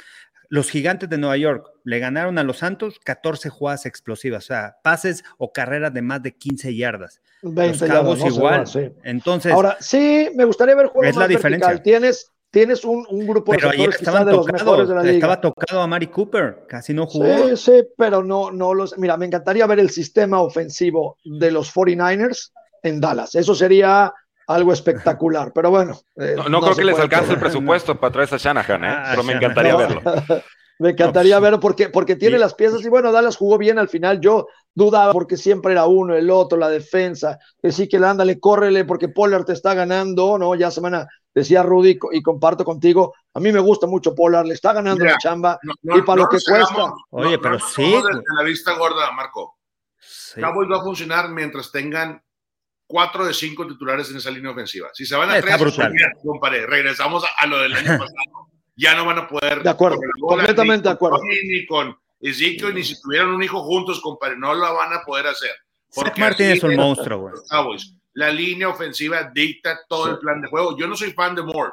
Los gigantes de Nueva York le ganaron a los Santos 14 jugadas explosivas, o sea, pases o carreras de más de 15 yardas. los Cabos igual. Entonces, ahora sí, me gustaría ver juegos es la diferencia. Tienes tienes un, grupo de pero ayer estaban de los mejores de la liga. Estaba tocado a Mari Cooper, casi no jugó. Sí, sí, pero no, no los. Mira, me encantaría ver el sistema ofensivo de los 49ers en Dallas. Eso sería algo espectacular. Pero bueno. Eh, no, creo que les alcance el presupuesto para traer a Shanahan, ¿eh? Ah, pero me encantaría verlo. me encantaría verlo porque, porque tiene las piezas y bueno, Dallas jugó bien al final. Yo dudaba porque siempre era uno, el otro, la defensa. Que sí que ándale, córrele porque Pollard te está ganando, ¿no? Ya semana decía Rudy y comparto contigo. A mí me gusta mucho Pollard, le está ganando la chamba y para lo que cuesta. Oye, pero sí. la vista gorda, Marco. Cowboys va a funcionar mientras tengan cuatro de cinco titulares en esa línea ofensiva. Si se van a tres, pues, regresamos a, lo del año pasado. Ya no van a poder. De acuerdo, completamente de acuerdo. Ni con Ezekiel, ni si tuvieran un hijo juntos, compadre, no lo van a poder hacer. Porque Martín es un monstruo, güey. La línea ofensiva dicta todo el plan de juego. Yo no soy fan de Moore.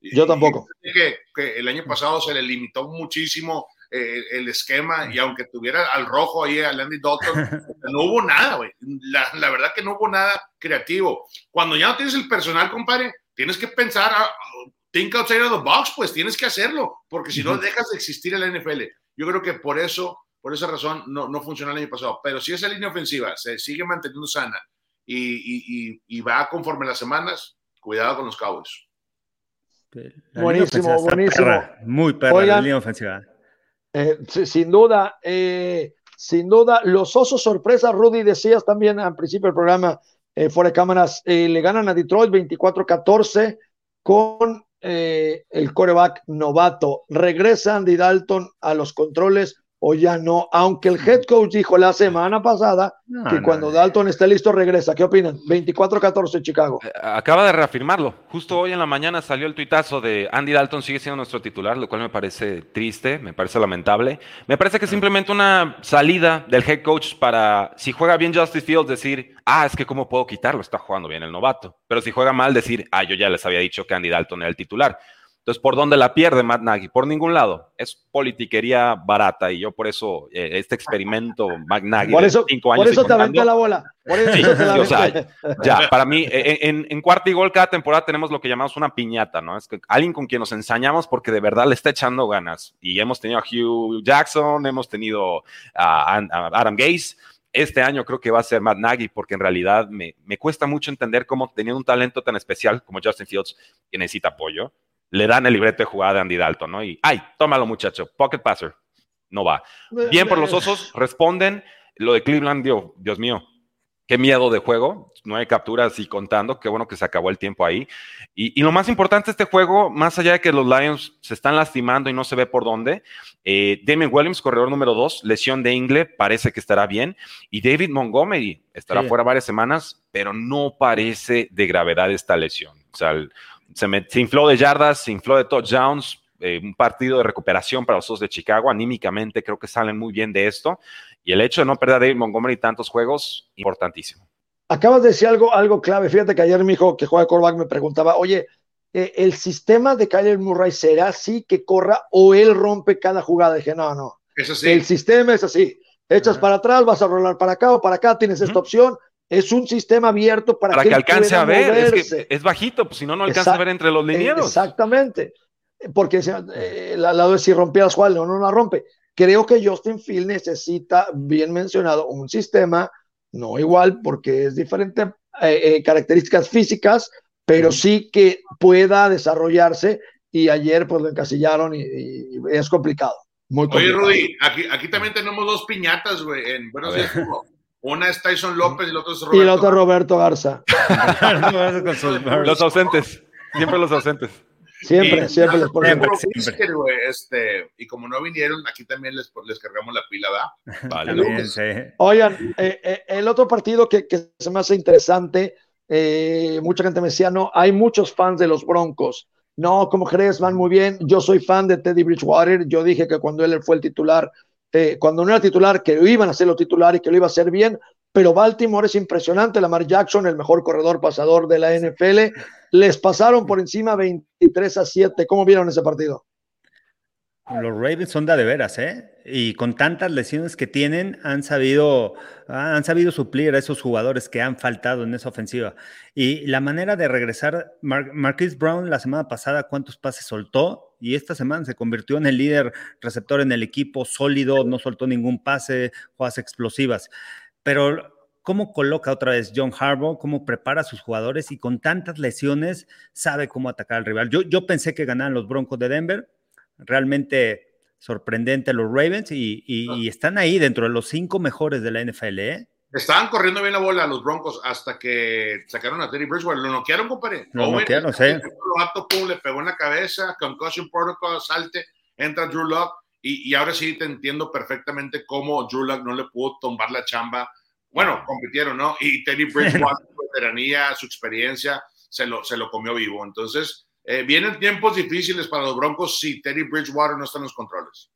Yo tampoco. Que, que el año pasado se le limitó muchísimo eh, el esquema y aunque tuviera al rojo ahí, a Landy Dalton, no hubo nada, güey. La, la, verdad que no hubo nada creativo. Cuando ya no tienes el personal, compadre, tienes que pensar, a, ah, think outside of the box, pues tienes que hacerlo, porque si no dejas de existir en la NFL. Yo creo que por eso, por esa razón, no, no funcionó el año pasado. Pero si esa línea ofensiva se sigue manteniendo sana y, y, y, va conforme las semanas, cuidado con los Cowboys. buenísimo, buenísimo. muy perra la línea ofensiva. Eh, sin duda, eh, sin duda, los osos sorpresa, Rudy, decías también al principio del programa, eh, fuera de cámaras, le ganan a Detroit 24-14 con el coreback novato. Regresa Andy Dalton a los controles o ya no, aunque el head coach dijo la semana pasada que cuando Dalton esté listo regresa. ¿Qué opinan? 24-14 Chicago. Eh, acaba de reafirmarlo. Justo hoy en la mañana salió el tuitazo de Andy Dalton sigue siendo nuestro titular, lo cual me parece triste, me parece lamentable. Me parece que es simplemente una salida del head coach para, si juega bien Justice Fields, decir, ah, es que cómo puedo quitarlo, está jugando bien el novato. Pero si juega mal, decir, ah, yo ya les había dicho que Andy Dalton era el titular. Entonces, ¿por dónde la pierde Matt Nagy? Por ningún lado. Es politiquería barata y yo por eso, eh, este experimento Matt Nagy por eso, cinco años. Por eso te aventé la bola. Por eso te o sea, ya, para mí, e, e, en, en cuarta y gol cada temporada tenemos lo que llamamos una piñata, ¿no? Es que alguien con quien nos ensañamos porque de verdad le está echando ganas. Y hemos tenido a Hugh Jackson, hemos tenido a, Adam Gase este año creo que va a ser Matt Nagy, porque en realidad me, me, cuesta mucho entender cómo teniendo un talento tan especial como Justin Fields, que necesita apoyo, le dan el libreto de jugada de Andy Dalton, ¿no? Y, ay, tómalo muchacho, pocket passer, no va. Bien por los osos, responden. Lo de Cleveland, Dios, Dios mío, qué miedo de juego, hay capturas y contando, qué bueno que se acabó el tiempo ahí. Y, lo más importante de este juego, más allá de que los Lions se están lastimando y no se ve por dónde, eh, Damien Williams, corredor número dos, lesión de Ingle, parece que estará bien, y David Montgomery estará fuera varias semanas, pero no parece de gravedad esta lesión. O sea, se, se infló de yardas, se infló de touchdowns, eh, un partido de recuperación para los dos de Chicago. Anímicamente creo que salen muy bien de esto. Y el hecho de no perder a David Montgomery tantos juegos, importantísimo. Acabas de decir algo, algo clave. Fíjate que ayer mi hijo que juega de quarterback me preguntaba, oye, eh, ¿el sistema de Kyler Murray será así que corra o él rompe cada jugada? dije, no, no. Es así. El sistema es así. Echas para atrás, vas a rolar para acá o para acá, tienes esta opción. Es un sistema abierto para, que, alcance a ver. Es, bajito, pues si no, no alcanza a ver entre los linieros. Exactamente porque eh, la, la de si rompía las cuales o no la rompe. Creo que Justin Field necesita, bien mencionado, un sistema, no igual, porque es diferente eh, eh, características físicas, pero sí que pueda desarrollarse. Y ayer pues lo encasillaron y, es complicado. Muy complicado. Oye, Rudy, aquí, aquí también tenemos dos piñatas, güey, en Buenos Días. Una es Tyson López y el otro es Roberto. Y el otro Roberto Garza. los ausentes, siempre los ausentes. Siempre, siempre les ponemos. Este, y como no vinieron, aquí también les, les cargamos la pila. Vale, Oigan, eh, eh, el otro partido que, que, se me hace interesante, eh, mucha gente me decía, no, hay muchos fans de los Broncos. No, como crees, van muy bien. Yo soy fan de Teddy Bridgewater. Yo dije que cuando él fue el titular, cuando no era titular, que iban a hacerlo titular y que lo iba a hacer bien, pero Baltimore es impresionante. Lamar Jackson, el mejor corredor pasador de la NFL, les pasaron por encima 23 a 7. ¿Cómo vieron ese partido? Los Ravens son de, veras, ¿eh? Y con tantas lesiones que tienen, han sabido, han sabido suplir a esos jugadores que han faltado en esa ofensiva. Y la manera de regresar, Marquis Brown la semana pasada, ¿cuántos pases soltó? Y esta semana se convirtió en el líder receptor en el equipo, sólido, no soltó ningún pase, jugadas explosivas pero cómo coloca otra vez John Harbaugh, cómo prepara a sus jugadores y con tantas lesiones sabe cómo atacar al rival. Yo, yo pensé que ganaban los Broncos de Denver, realmente sorprendente los Ravens y, ah. están ahí dentro de los cinco mejores de la NFL. ¿eh? Estaban corriendo bien la bola los Broncos hasta que sacaron a Teddy Bridgewater. Lo noquearon, compadre. Lo noquearon, sí. le pegó en la cabeza, concussion protocol, salte, entra Drew Locke y, ahora sí te entiendo perfectamente cómo Drew no le pudo tomar la chamba. Bueno, compitieron, ¿no? Y Teddy Bridgewater, su veteranía, su experiencia, se lo, se lo comió vivo. Entonces, eh, vienen tiempos difíciles para los Broncos si Teddy Bridgewater no está en los controles.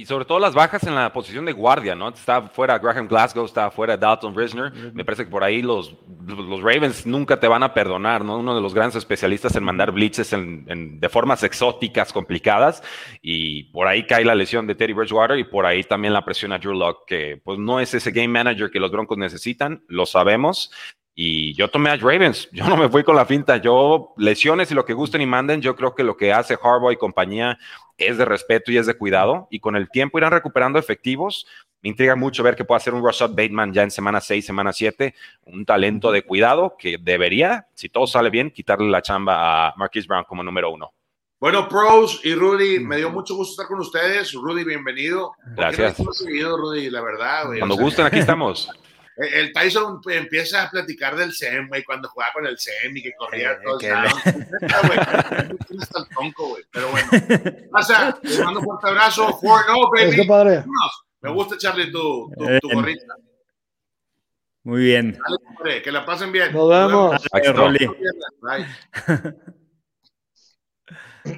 Y sobre todo las bajas en la posición de guardia, ¿no? Está fuera Graham Glasgow, está fuera Dalton Risner. Me parece que por ahí los, los Ravens nunca te van a perdonar, ¿no? Uno de los grandes especialistas en mandar blitzes en, de formas exóticas, complicadas. Y por ahí cae la lesión de Teddy Bridgewater y por ahí también la presión a Drew Locke, que pues no es ese game manager que los Broncos necesitan, lo sabemos. Y yo tomé a Ravens, yo no me fui con la finta, yo lesiones y lo que gusten y manden, yo creo que lo que hace Harbaugh y compañía es de respeto y es de cuidado y con el tiempo irán recuperando efectivos. Me intriga mucho ver que pueda hacer un Rashad Bateman ya en semana 6, semana 7, un talento de cuidado que debería, si todo sale bien, quitarle la chamba a Marquis Brown como número uno. Bueno, pros y Rudy, me dio mucho gusto estar con ustedes. Rudy, bienvenido. Gracias. Seguido, Rudy, la verdad. Cuando gusten, aquí estamos. El Tyson empieza a platicar del SEM, güey, cuando jugaba con el SEM y que corría todo el el tonco, güey. Pero bueno. Pasa, te mando un fuerte abrazo. For no, baby. padre. Me gusta, Charlie, tu, tu, tu gorrita. Muy bien. Dale, que la pasen bien. Nos vemos. Bye.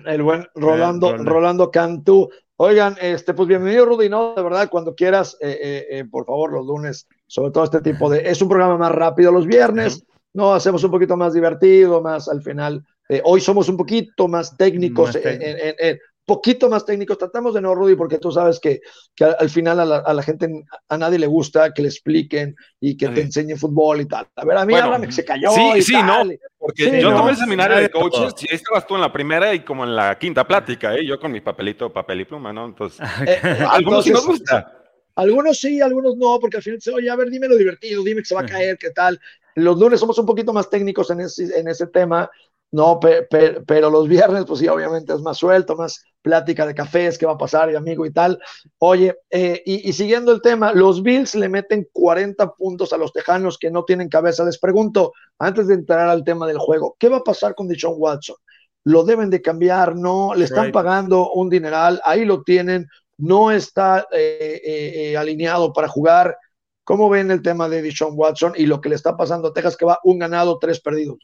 El buen Rolando, Rolando Cantú. Oigan, este, pues bienvenido, Rudy, ¿no? De verdad, cuando quieras, eh, eh, eh, por favor, los lunes sobre todo este tipo de... Es un programa más rápido los viernes, ¿no? Hacemos un poquito más divertido, más al final. Eh, hoy somos un poquito más técnicos, en, poquito más técnicos. Tratamos de no, Rudy, porque tú sabes que, que al, final a la, gente, a nadie le gusta que le expliquen y que te enseñen fútbol y tal. A ver, a mí bueno, que se cayó. Sí, sí, no. Porque yo tomé el seminario de coaches y estabas tú en la primera y como en la quinta plática, ¿eh? Yo con mi papelito, papel y pluma, ¿no? Entonces, eh, algunos sí nos gusta. Algunos sí, algunos no, porque al final dice, oye, a ver, dime lo divertido, dime que se va a caer, qué tal. Los lunes somos un poquito más técnicos en ese, en ese tema. no, pero los viernes, pues sí, obviamente es más suelto, más plática de cafés, qué va a pasar y amigo y tal. Oye, eh, y, siguiendo el tema, los Bills le meten 40 puntos a los Tejanos que no tienen cabeza. Les pregunto, antes de entrar al tema del juego, ¿qué va a pasar con Deshaun Watson? ¿Lo deben de cambiar? ¿No? ¿Le están pagando un dineral? Ahí lo tienen. No está eh, eh, alineado para jugar. ¿Cómo ven el tema de Deshaun Watson y lo que le está pasando a Texas, que va un ganado, tres perdidos?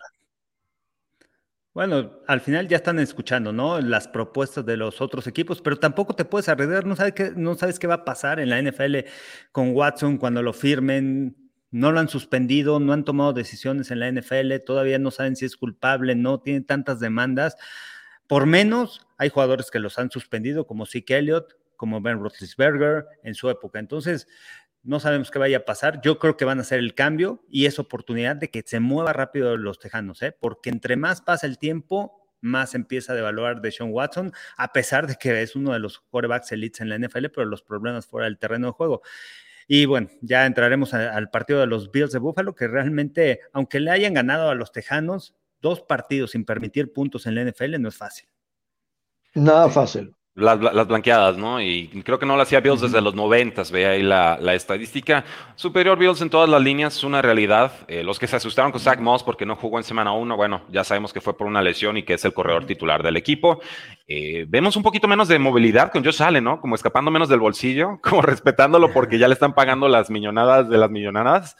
Bueno, al final ya están escuchando, ¿no? Las propuestas de los otros equipos, pero tampoco te puedes arriesgar, no sabes qué, no sabes qué va a pasar en la NFL con Watson cuando lo firmen, no lo han suspendido, no han tomado decisiones en la NFL, todavía no saben si es culpable, no tienen tantas demandas. Por menos hay jugadores que los han suspendido, como Zeke Elliott, como Ben Roethlisberger en su época. Entonces, no sabemos qué vaya a pasar. Yo creo que van a hacer el cambio y es oportunidad de que se mueva rápido los tejanos, ¿eh? porque entre más pasa el tiempo, más empieza a devaluar de Sean Watson, a pesar de que es uno de los quarterbacks elites en la NFL, pero los problemas fuera del terreno de juego. Y bueno, ya entraremos al partido de los Bills de Buffalo, que realmente, aunque le hayan ganado a los Tejanos, dos partidos sin permitir puntos en la NFL no es fácil. Nada fácil. Las, blanqueadas, ¿no? Y creo que no lo hacía Bills desde los noventas, ve ahí la, estadística. Superior Bills en todas las líneas, es una realidad. Eh, los que se asustaron con Zach Moss porque no jugó en semana uno, bueno, ya sabemos que fue por una lesión y que es el corredor titular del equipo. Eh, vemos un poquito menos de movilidad con Josh Allen, ¿no? Como escapando menos del bolsillo, como respetándolo porque ya le están pagando las millonadas de las millonadas.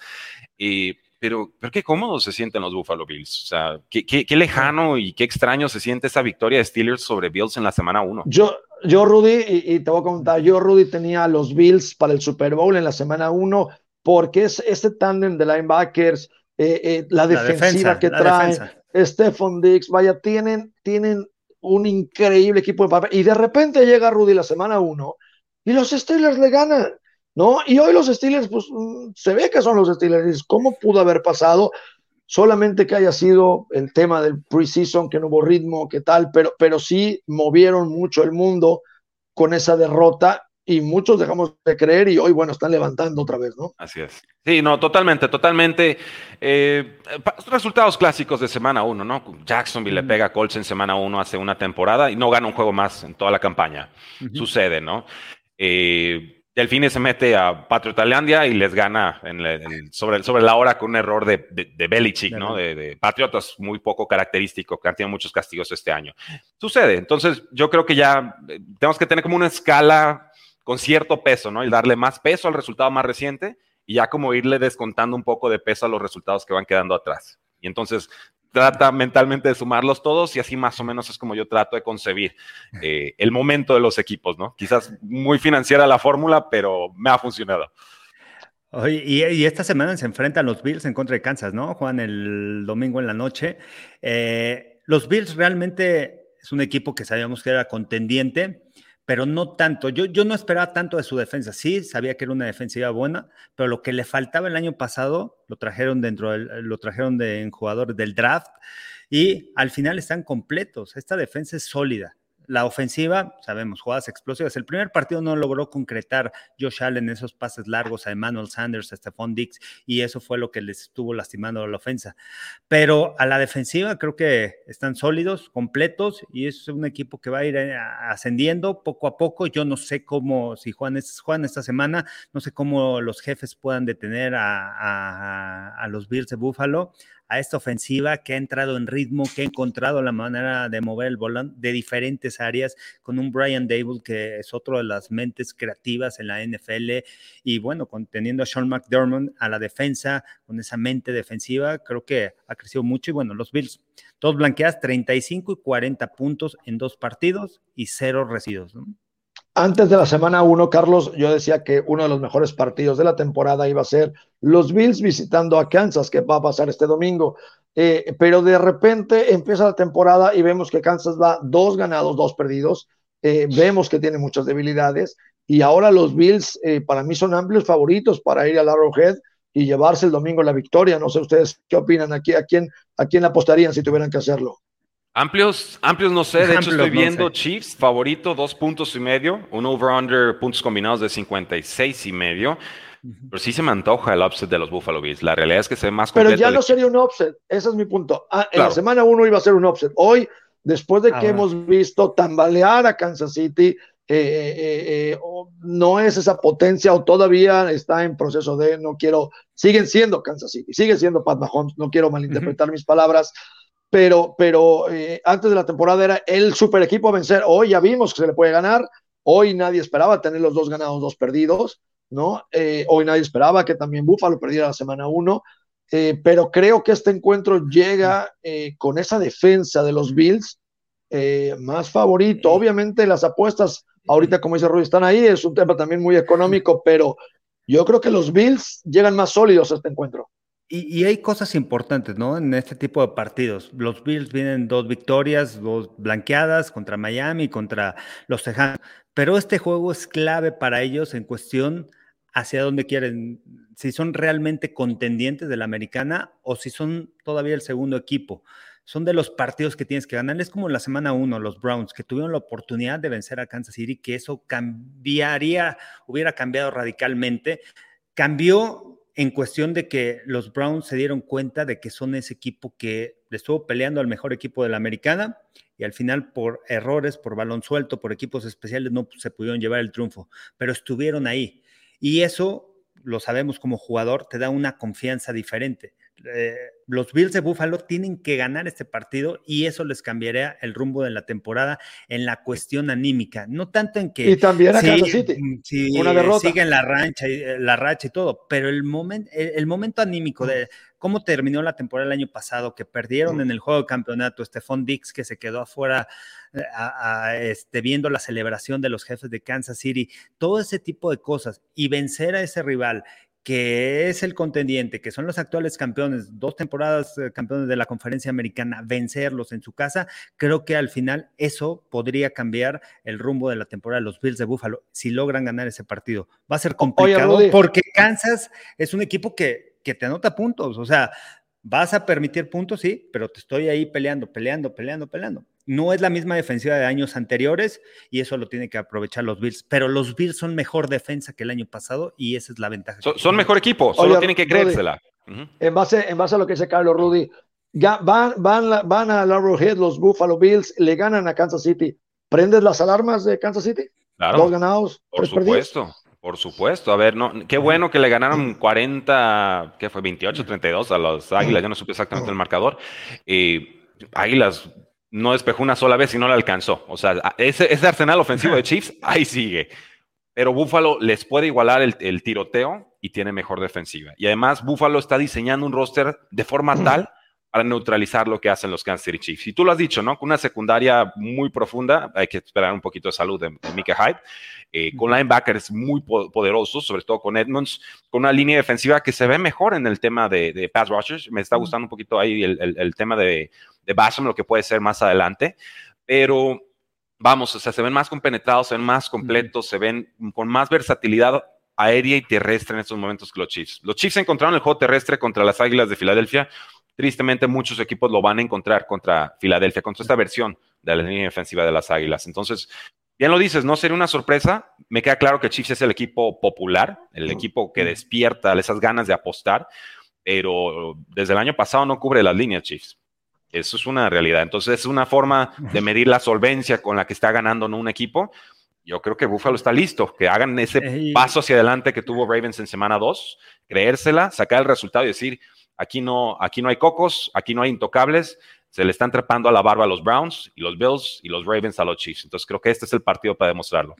Y pero, pero qué cómodo se sienten los Buffalo Bills. O sea, qué, qué, lejano y qué extraño se siente esa victoria de Steelers sobre Bills en la semana 1. Yo, yo, Rudy, y, te voy a contar, yo, Rudy, tenía a los Bills para el Super Bowl en la semana 1 porque es este tándem de linebackers, eh, eh, la, defensiva que trae, Stephon Diggs, vaya, tienen, tienen un increíble equipo de papel. Y de repente llega Rudy la semana 1 y los Steelers le ganan. ¿no? Y hoy los Steelers, pues mm, se ve que son los Steelers. ¿Cómo pudo haber pasado? Solamente que haya sido el tema del preseason, que no hubo ritmo, que tal, pero, pero sí movieron mucho el mundo con esa derrota y muchos dejamos de creer y hoy, bueno, están levantando otra vez, ¿no? Así es. Sí, no, totalmente, totalmente. Eh, resultados clásicos de semana uno, ¿no? Jacksonville le pega a Colts en semana uno hace una temporada y no gana un juego más en toda la campaña. Sucede, ¿no? Eh, Delfines se mete a Patriotalandia y les gana sobre, sobre la hora con un error de, de, Belichick, ¿no? De, Patriotas muy poco característico, que han tenido muchos castigos este año. Sucede. Entonces, yo creo que ya eh, tenemos que tener como una escala con cierto peso, ¿no? Y darle más peso al resultado más reciente y ya como irle descontando un poco de peso a los resultados que van quedando atrás. Y entonces trata mentalmente de sumarlos todos y así más o menos es como yo trato de concebir eh, el momento de los equipos, ¿no? Quizás muy financiera la fórmula, pero me ha funcionado. Y, esta semana se enfrentan los Bills en contra de Kansas, ¿no? Juan el domingo en la noche. Eh, los Bills realmente es un equipo que sabíamos que era contendiente pero no tanto. Yo, yo no esperaba tanto de su defensa. Sí, sabía que era una defensiva buena, pero lo que le faltaba el año pasado lo trajeron dentro lo trajeron de jugadores del draft y al final están completos. Esta defensa es sólida. La ofensiva, sabemos, jugadas explosivas. El primer partido no logró concretar Josh Allen esos pases largos a Emmanuel Sanders, a Stephon Dix, y eso fue lo que les estuvo lastimando a la ofensa. Pero a la defensiva creo que están sólidos, completos, y es un equipo que va a ir eh, ascendiendo poco a poco. Yo no sé cómo, si Juan es Juan esta semana, no sé cómo los jefes puedan detener a, a los Bills de Buffalo a esta ofensiva que ha entrado en ritmo, que ha encontrado la manera de mover el volante de diferentes áreas, con un Brian Dable que es otro de las mentes creativas en la NFL, y bueno, con, teniendo a Sean McDermott a la defensa, con esa mente defensiva, creo que ha crecido mucho, y bueno, los Bills, dos blanqueadas, 35 y 40 puntos en dos partidos y cero residuos. Antes de la semana 1, Carlos, yo decía que uno de los mejores partidos de la temporada iba a ser los Bills visitando a Kansas, que va a pasar este domingo. Eh, pero de repente empieza la temporada y vemos que Kansas va dos ganados, dos perdidos. Eh, vemos que tiene muchas debilidades. Y ahora los Bills, eh, para mí, son amplios favoritos para ir al Arrowhead y llevarse el domingo la victoria. No sé ustedes qué opinan aquí, a quién, a quién apostarían si tuvieran que hacerlo. Amplios, amplios no sé, de hecho estoy viendo Chiefs favorito, dos puntos y medio, un over-under puntos combinados de 56 y medio. Pero sí se me antoja el upset de los Buffalo Bills. La realidad es que se ve más Pero ya no sería un upset, ese es mi punto. Ah, en la semana uno iba a ser un upset. Hoy, después de que hemos visto tambalear a Kansas City, eh, eh, eh, no es esa potencia o todavía está en proceso de, no quiero, siguen siendo Kansas City, sigue siendo Pat Mahomes, no quiero malinterpretar mis palabras, pero, pero antes de la temporada era el super equipo a vencer, hoy ya vimos que se le puede ganar, hoy nadie esperaba tener los dos ganados, dos perdidos, ¿no? hoy nadie esperaba que también Buffalo perdiera la semana uno, pero creo que este encuentro llega con esa defensa de los Bills más favorito, obviamente las apuestas Ahorita, como dice Rudy, están ahí, es un tema también muy económico, pero yo creo que los Bills llegan más sólidos a este encuentro. Y, hay cosas importantes, ¿no? En este tipo de partidos. Los Bills vienen dos victorias, dos blanqueadas contra Miami, contra los Tejanos. Pero este juego es clave para ellos en cuestión hacia dónde quieren, si son realmente contendientes de la americana o si son todavía el segundo equipo son de los partidos que tienes que ganar. Es como en la semana uno, los Browns, que tuvieron la oportunidad de vencer a Kansas City, que eso cambiaría, hubiera cambiado radicalmente. Cambió en cuestión de que los Browns se dieron cuenta de que son ese equipo que le estuvo peleando al mejor equipo de la americana y al final por errores, por balón suelto, por equipos especiales no se pudieron llevar el triunfo, pero estuvieron ahí. Y eso, lo sabemos como jugador, te da una confianza diferente. Eh, los Bills de Buffalo tienen que ganar este partido y eso les cambiaría el rumbo de la temporada en la cuestión anímica, no tanto en que y también a Kansas City, mm, una derrota. siguen la rancha, la racha y todo, pero el momento, el, momento anímico de cómo terminó la temporada el año pasado, que perdieron en el juego de campeonato, Stephon Dix que se quedó afuera eh, este, viendo la celebración de los jefes de Kansas City, todo ese tipo de cosas y vencer a ese rival que es el contendiente, que son los actuales campeones, dos temporadas eh, campeones de la conferencia americana, vencerlos en su casa, creo que al final eso podría cambiar el rumbo de la temporada de los Bills de Buffalo si logran ganar ese partido. Va a ser complicado porque Kansas es un equipo que, que te anota puntos, o sea, vas a permitir puntos, sí, pero te estoy ahí peleando, peleando, peleando, peleando. No es la misma defensiva de años anteriores y eso lo tienen que aprovechar los Bills. Pero los Bills son mejor defensa que el año pasado y esa es la ventaja. son mejor equipo, solo tienen que creérsela. en, base, en base a lo que dice Carlos Rudy, van, van, van a Head los Buffalo Bills, le ganan a Kansas City. ¿Prendes las alarmas de Kansas City? Claro. Dos ganados. Por supuesto. Por supuesto, a ver, no, qué bueno que le ganaron 40, ¿qué fue? 28, 32 a los Águilas, yo no supe exactamente el marcador. y Águilas no despejó una sola vez y no la alcanzó. O sea, ese, ese arsenal ofensivo de Chiefs ahí sigue. Pero Buffalo les puede igualar el, tiroteo y tiene mejor defensiva. Y además, Buffalo está diseñando un roster de forma tal para neutralizar lo que hacen los Kansas City Chiefs. Y tú lo has dicho, ¿no? Con una secundaria muy profunda, hay que esperar un poquito de salud de, de Mika Hyde, eh, con linebackers muy poderosos, sobre todo con Edmonds, con una línea defensiva que se ve mejor en el tema de, pass rushers. Me está gustando un poquito ahí el, tema de, de Basham, lo que puede ser más adelante, pero vamos, o sea, se ven más compenetrados, se ven más completos, se ven con más versatilidad aérea y terrestre en estos momentos que los Chiefs. Los Chiefs encontraron el juego terrestre contra las Águilas de Filadelfia. Tristemente, muchos equipos lo van a encontrar contra Filadelfia, contra esta versión de la línea defensiva de las Águilas. Entonces, Bien lo dices, no sería una sorpresa. Me queda claro que Chiefs es el equipo popular, el equipo que despierta esas ganas de apostar, pero desde el año pasado no cubre las líneas Chiefs. Eso es una realidad. Entonces es una forma de medir la solvencia con la que está ganando un equipo. Yo creo que Buffalo está listo, que hagan ese paso hacia adelante que tuvo Ravens en semana 2, creérsela, sacar el resultado y decir, aquí no, aquí no hay cocos, aquí no hay intocables, se le están trepando a la barba a los Browns y los Bills y los Ravens a los Chiefs. Entonces creo que este es el partido para demostrarlo.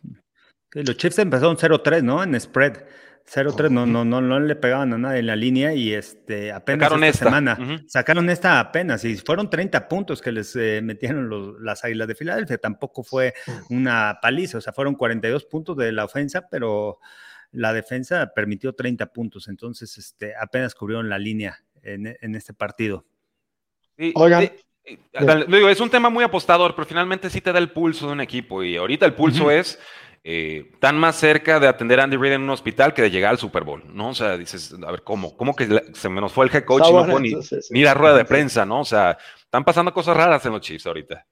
los Chiefs empezaron 0-3, ¿no? En spread. 0-3, no, no, no, no le pegaban a nada en la línea y este, apenas sacaron esta, semana sacaron esta apenas y fueron 30 puntos que les eh, metieron los, las Águilas de Filadelfia. Tampoco fue una paliza, o sea, fueron 42 puntos de la ofensa, pero la defensa permitió 30 puntos. Entonces, este, apenas cubrieron la línea en, en este partido. Oigan. digo, es un tema muy apostador, pero finalmente sí te da el pulso de un equipo. Y ahorita el pulso es eh, tan más cerca de atender a Andy Reid en un hospital que de llegar al Super Bowl, ¿no? O sea, dices, a ver, ¿cómo? ¿Cómo que se nos fue el head coach y no fue ni, la rueda de prensa, ¿no? O sea, están pasando cosas raras en los Chiefs ahorita.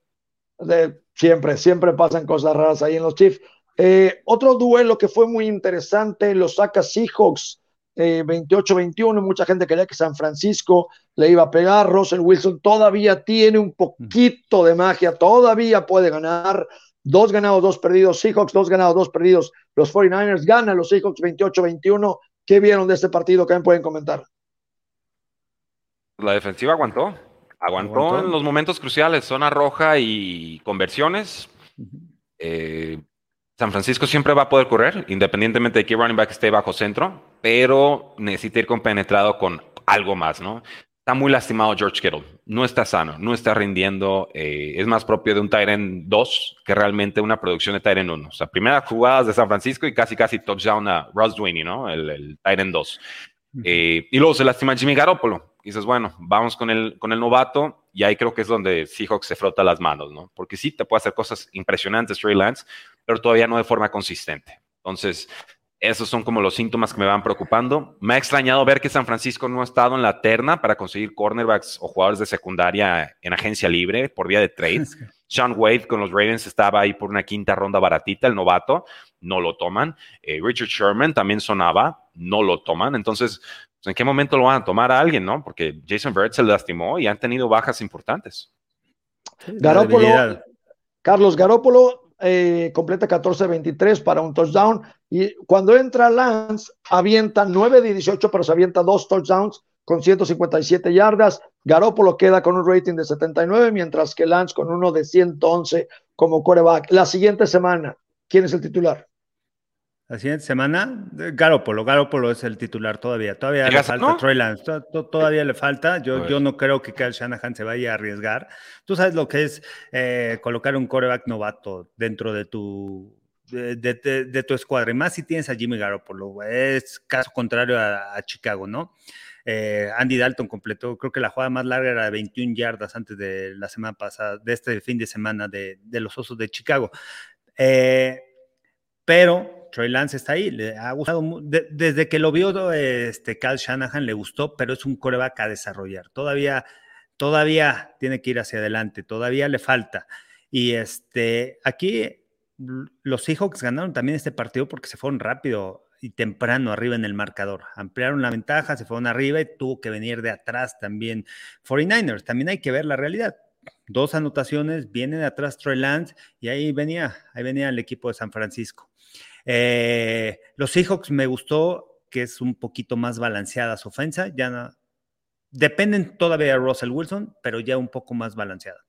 siempre, siempre pasan cosas raras ahí en los Chiefs. Eh, otro duelo que fue muy interesante, lo saca Seahawks 28-21. Mucha gente quería que San Francisco le iba a pegar. Russell Wilson todavía tiene un poquito de magia, todavía puede ganar. Dos ganados, dos perdidos. Seahawks, dos ganados, dos perdidos. Los 49ers ganan los Seahawks 28-21. ¿Qué vieron de este partido? ¿Qué me pueden comentar? La defensiva aguantó. Aguantó, en los momentos cruciales, zona roja y conversiones. Eh, San Francisco siempre va a poder correr, independientemente de que running back esté bajo centro, pero necesita ir compenetrado con algo más, ¿no? Está muy lastimado George Kittle, no está sano, no está rindiendo, eh, es más propio de un Tyrant 2 que realmente una producción de Tyrant 1. O sea, primeras jugadas de San Francisco y casi casi touchdown a Ross Dwayne, ¿no? El, el Tyrant 2. Eh, y luego se lastima Jimmy Garoppolo. Dices, bueno, vamos con el, con el novato y ahí creo que es donde Seahawks se frota las manos, ¿no? Porque sí, te puede hacer cosas impresionantes Trey Lance, pero todavía no de forma consistente. Entonces, esos son como los síntomas que me van preocupando. Me ha extrañado ver que San Francisco no ha estado en la terna para conseguir cornerbacks o jugadores de secundaria en agencia libre por vía de trade. Sean Wade con los Ravens estaba ahí por una quinta ronda baratita, el novato, no lo toman. Eh, Richard Sherman también sonaba, no lo toman. Entonces, ¿en qué momento lo van a tomar a alguien, no? Porque Jason Bird se lastimó y han tenido bajas importantes. Garópolo, Carlos Garópolo eh, completa 14-23 para un touchdown y cuando entra Lance avienta 9 de 18 pero se avienta dos touchdowns con 157 yardas. Garópolo queda con un rating de 79 mientras que Lance con uno de 111 como coreback. La siguiente semana, ¿quién es el titular? La siguiente semana, Garópolo. Garópolo es el titular todavía. Todavía le falta Troy Lance. Todavía le falta. Yo, yo no creo que Kyle Shanahan se vaya a arriesgar. Tú sabes lo que es eh, colocar un coreback novato dentro de tu, de, tu escuadra. Y más si tienes a Jimmy Garoppolo. Es caso contrario a, Chicago, ¿no? Eh, Andy Dalton completó, creo que la jugada más larga era de 21 yardas antes de la semana pasada, de este fin de semana de, los Osos de Chicago. Eh, pero Troy Lance está ahí, le ha gustado, desde que lo vio este Cal Shanahan le gustó, pero es un coreback a desarrollar. Todavía, todavía tiene que ir hacia adelante, todavía le falta. Y este, aquí los Seahawks ganaron también este partido porque se fueron rápido y temprano arriba en el marcador. Ampliaron la ventaja, se fueron arriba y tuvo que venir de atrás también 49ers. También hay que ver la realidad. Dos anotaciones, viene de atrás Troy Lance y ahí venía, ahí venía el equipo de San Francisco. Eh, los Seahawks me gustó que es un poquito más balanceada su ofensa. Ya no, dependen todavía de Russell Wilson, pero ya un poco más balanceada.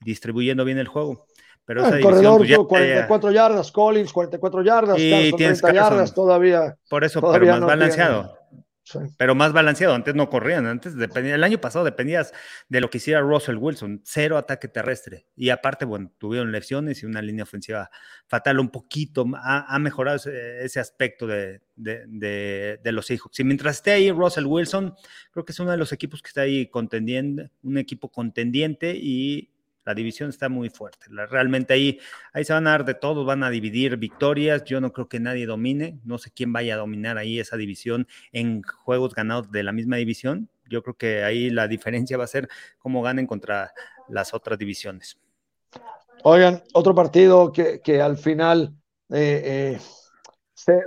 Distribuyendo bien el juego. Pero ah, esa el corredor, pues 44 yardas, Collins, 44 yardas, y 30 yardas todavía. Por eso, pero más balanceado. Pero más balanceado, antes no corrían, antes dependía, el año pasado dependías de lo que hiciera Russell Wilson, cero ataque terrestre. Y aparte, bueno, tuvieron lesiones y una línea ofensiva fatal, un poquito, ha, mejorado ese, aspecto de, de, los hijos. Y mientras esté ahí Russell Wilson, creo que es uno de los equipos que está ahí contendiendo, un equipo contendiente y la división está muy fuerte. realmente ahí, ahí se van a dar de todo, van a dividir victorias. Yo no creo que nadie domine. No sé quién vaya a dominar ahí esa división en juegos ganados de la misma división. Yo creo que ahí la diferencia va a ser cómo ganen contra las otras divisiones. Oigan, otro partido que, al final eh, eh, se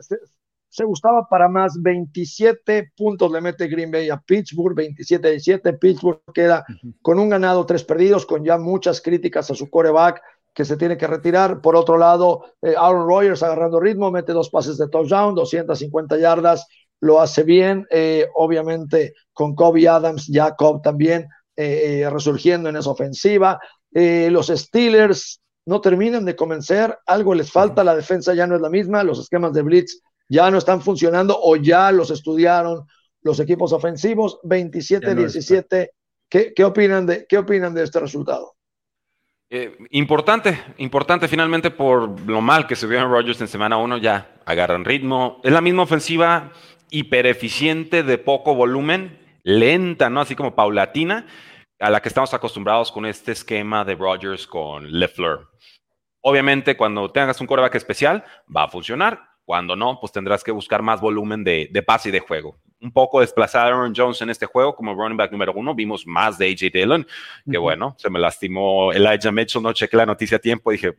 gustaba para más 27 puntos le mete Green Bay a Pittsburgh, 27-17. Pittsburgh queda con un ganado, tres perdidos, con ya muchas críticas a su coreback que se tiene que retirar. Por otro lado, eh, Aaron Rodgers agarrando ritmo, mete dos pases de touchdown, 250 yardas, lo hace bien. Eh, obviamente con Kobe Adams, ya Cobb también eh, resurgiendo en esa ofensiva. los Steelers no terminan de convencer, algo les falta, la defensa ya no es la misma, los esquemas de Blitz ya no están funcionando o ya los estudiaron los equipos ofensivos, 27-17. ¿Qué, opinan de, ¿Qué opinan de este resultado? Eh, importante, importante finalmente por lo mal que se vio en Rodgers en semana 1, ya agarran ritmo. Es la misma ofensiva hipereficiente de poco volumen, lenta, ¿no? Así como paulatina, a la que estamos acostumbrados con este esquema de Rodgers con LeFleur. Obviamente, cuando tengas un coreback especial, va a funcionar. Cuando no, pues tendrás que buscar más volumen de, pase y de juego. un poco desplazar a Aaron Jones en este juego como running back número uno. Vimos más de AJ Dillon, que bueno, se me lastimó Elijah Mitchell, no chequé la noticia a tiempo, dije,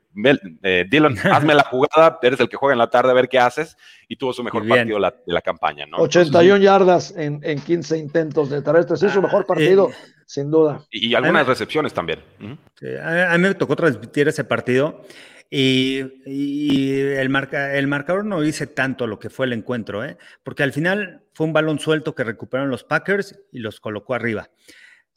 eh, Dillon, hazme la jugada, eres el que juega en la tarde a ver qué haces, y tuvo su mejor partido de la campaña, ¿no? 81 yardas en, en 15 intentos de terrestres, sí, su mejor ah, partido, eh, sin duda. Y, algunas recepciones también. a mí me tocó transmitir ese partido. Y, el, marca, el, marcador no dice tanto lo que fue el encuentro, ¿eh? porque al final fue un balón suelto que recuperaron los Packers y los colocó arriba.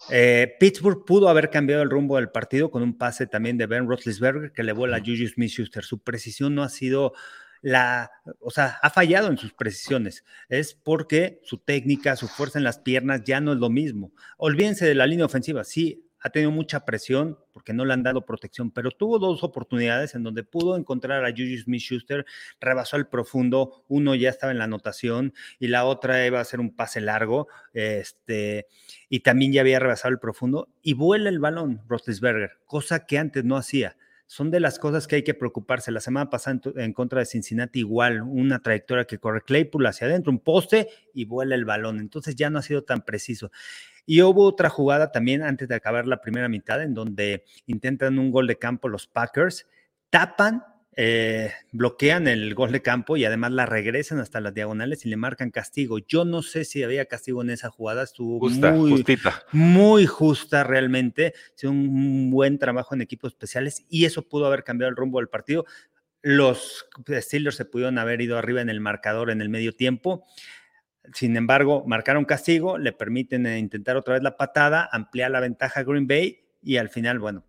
Eh, Pittsburgh pudo haber cambiado el rumbo del partido con un pase también de Ben Roethlisberger que le vuela a Juju Smith-Schuster. Su precisión no ha sido la, o sea, ha fallado en sus precisiones. Es porque su técnica, su fuerza en las piernas ya no es lo mismo. Olvídense de la línea ofensiva. Sí, ha tenido mucha presión porque no le han dado protección, pero tuvo dos oportunidades en donde pudo encontrar a Juju Smith-Schuster, rebasó el profundo, uno ya estaba en la anotación y la otra iba a ser un pase largo, este, y también ya había rebasado el profundo y vuela el balón Roethlisberger, cosa que antes no hacía son de las cosas que hay que preocuparse. La semana pasada en, contra de Cincinnati igual, una trayectoria que corre Claypool hacia adentro, un poste y vuela el balón. Entonces ya no ha sido tan preciso. Y hubo otra jugada también antes de acabar la primera mitad en donde intentan un gol de campo los Packers, tapan eh, bloquean el gol de campo y además la regresan hasta las diagonales y le marcan castigo. Yo no sé si había castigo en esa jugada, estuvo muy, justita. muy justa realmente, hizo un buen trabajo en equipos especiales y eso pudo haber cambiado el rumbo del partido. Los Steelers se pudieron haber ido arriba en el marcador en el medio tiempo. Sin embargo, marcaron castigo, le permiten eh, intentar otra vez la patada, ampliar la ventaja a Green Bay y al final, bueno,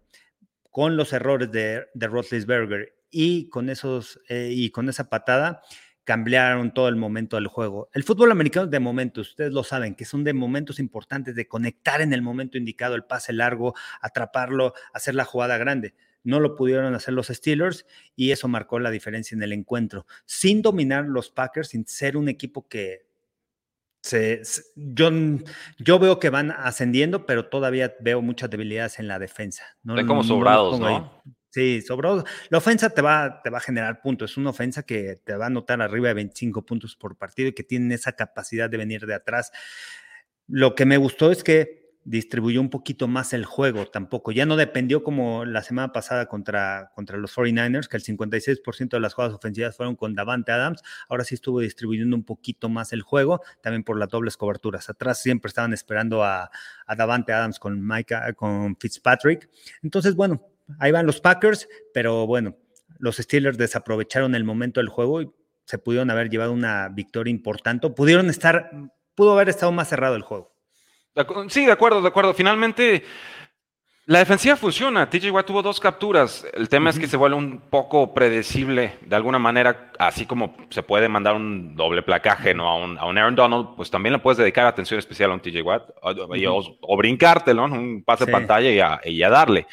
con los errores de, de Roethlisberger y con, esos, eh, y con esa patada cambiaron todo el momento del juego. El fútbol americano es de momentos, ustedes lo saben, que son de momentos importantes, de conectar en el momento indicado el pase largo, atraparlo, hacer la jugada grande. No lo pudieron hacer los Steelers y eso marcó la diferencia en el encuentro. Sin dominar los Packers, sin ser un equipo que se, yo, yo veo que van ascendiendo, pero todavía veo muchas debilidades en la defensa. No, como sobrados, ¿no? Sí, sobró. La ofensa te va, te va a generar puntos. Es una ofensa que te va a anotar arriba de 25 puntos por partido y que tiene esa capacidad de venir de atrás. Lo que me gustó es que distribuyó un poquito más el juego tampoco. Ya no dependió como la semana pasada contra, contra los 49ers, que el 56% de las jugadas ofensivas fueron con Davante Adams. Ahora sí estuvo distribuyendo un poquito más el juego, también por las dobles coberturas. Atrás siempre estaban esperando a, Davante Adams con, Mike, con Fitzpatrick. Entonces, bueno, ahí van los Packers, pero bueno, los Steelers desaprovecharon el momento del juego y se pudieron haber llevado una victoria importante. Pudieron estar, pudo haber estado más cerrado el juego. Sí, de acuerdo, de acuerdo. Finalmente, la defensiva funciona. TJ Watt tuvo dos capturas. El tema es que se vuelve un poco predecible de alguna manera, así como se puede mandar un doble placaje ¿no? a, un, a un Aaron Donald, pues también le puedes dedicar atención especial a un TJ Watt o, brincártelo, un pase de pantalla y a darle.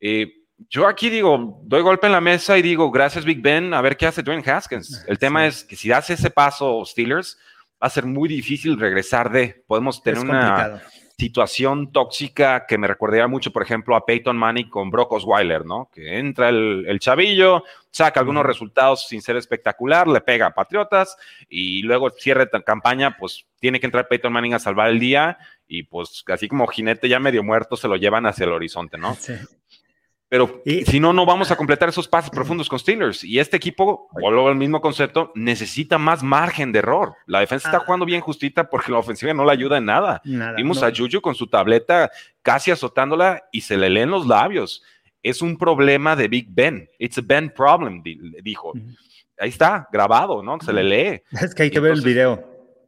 Eh, yo aquí digo, doy golpe en la mesa y digo, gracias Big Ben, a ver qué hace Dwayne Haskins. El tema es que si hace ese paso Steelers, va a ser muy difícil regresar de, podemos tener una situación tóxica que me recordaría mucho, por ejemplo, a Peyton Manning con Brock Osweiler, ¿no? Que entra el, chavillo, saca algunos resultados sin ser espectacular, le pega a Patriotas y luego cierre campaña, pues tiene que entrar Peyton Manning a salvar el día y pues así como jinete ya medio muerto se lo llevan hacia el horizonte, ¿no? Sí. Pero si no, no vamos a completar esos pases profundos con Steelers. Y este equipo, vuelvo al mismo concepto, necesita más margen de error. La defensa está ah. jugando bien justita porque la ofensiva no le ayuda en nada. Vimos a Juju con su tableta casi azotándola y se le leen los labios. Es un problema de Big Ben. It's a Ben problem, dijo. Ahí está, grabado, ¿no? Se le lee. Es que hay que ver el video.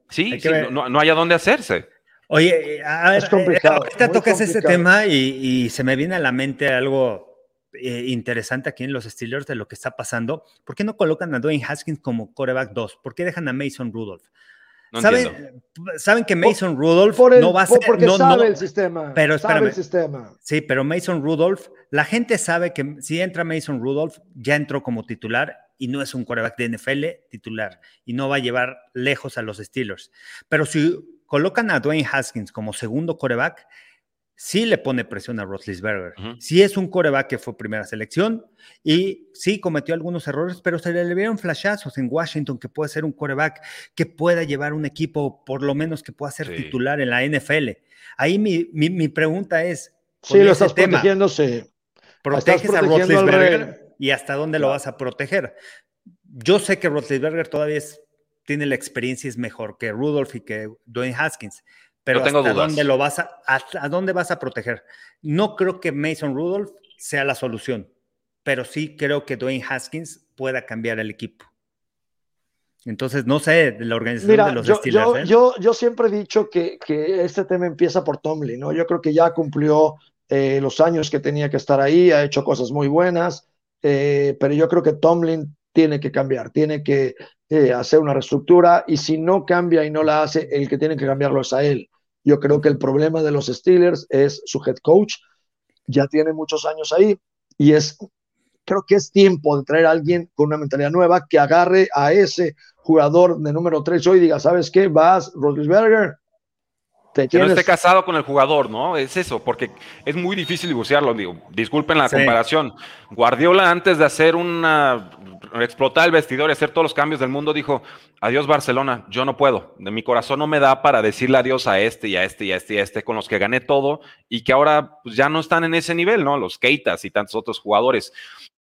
Sí, no, no hay a dónde hacerse. Oye, a ver, es complicado, ahorita tocas ese tema y, se me viene a la mente algo eh, interesante aquí en los Steelers de lo que está pasando. ¿Por qué no colocan a Dwayne Haskins como coreback 2? ¿Por qué dejan a Mason Rudolph? ¿Saben, ¿Saben, que Mason Rudolph no va a ser. Porque no, sabe el sistema. Pero sabe el sistema. Sí, pero Mason Rudolph, la gente sabe que si entra Mason Rudolph, ya entró como titular y no es un coreback de NFL titular y no va a llevar lejos a los Steelers. Pero si colocan a Dwayne Haskins como segundo coreback, sí le pone presión a Roethlisberger. Sí es un coreback que fue primera selección y sí cometió algunos errores, pero se le vieron flashazos en Washington que puede ser un coreback que pueda llevar un equipo, por lo menos que pueda ser titular en la NFL. Ahí mi, mi, pregunta es... Sí, lo estás protegiéndose. ¿Proteges a Roethlisberger y hasta dónde lo vas a proteger? Yo sé que Roethlisberger todavía tiene la experiencia, es mejor que Rudolph y que Dwayne Haskins, pero tengo hasta dónde lo vas a, a dónde vas a proteger. No creo que Mason Rudolph sea la solución, pero sí creo que Dwayne Haskins pueda cambiar el equipo. Entonces, no sé, de la organización de los yo, Steelers. ¿eh? Yo, yo, siempre he dicho que, que, este tema empieza por Tomlin, ¿no? Yo creo que ya cumplió eh, los años que tenía que estar ahí, ha hecho cosas muy buenas, eh, pero yo creo que Tomlin tiene que cambiar, tiene que hacer una reestructura y si no cambia y no la hace, el que tiene que cambiarlo es a él. Yo creo que el problema de los Steelers es su head coach. Ya tiene muchos años ahí y es, creo que es tiempo de traer a alguien con una mentalidad nueva que agarre a ese jugador de número 3 hoy y diga, ¿sabes qué? Vas, Rodríguez que no esté casado con el jugador, ¿no? Es eso, porque es muy difícil divorciarlo. Digo, disculpen la comparación. Guardiola, antes de hacer una. explotar el vestidor y hacer todos los cambios del mundo, dijo: Adiós, Barcelona, yo no puedo. De mi corazón no me da para decirle adiós a este y a este y a este y a este, con los que gané todo y que ahora pues, ya no están en ese nivel, ¿no? Los Keitas y tantos otros jugadores.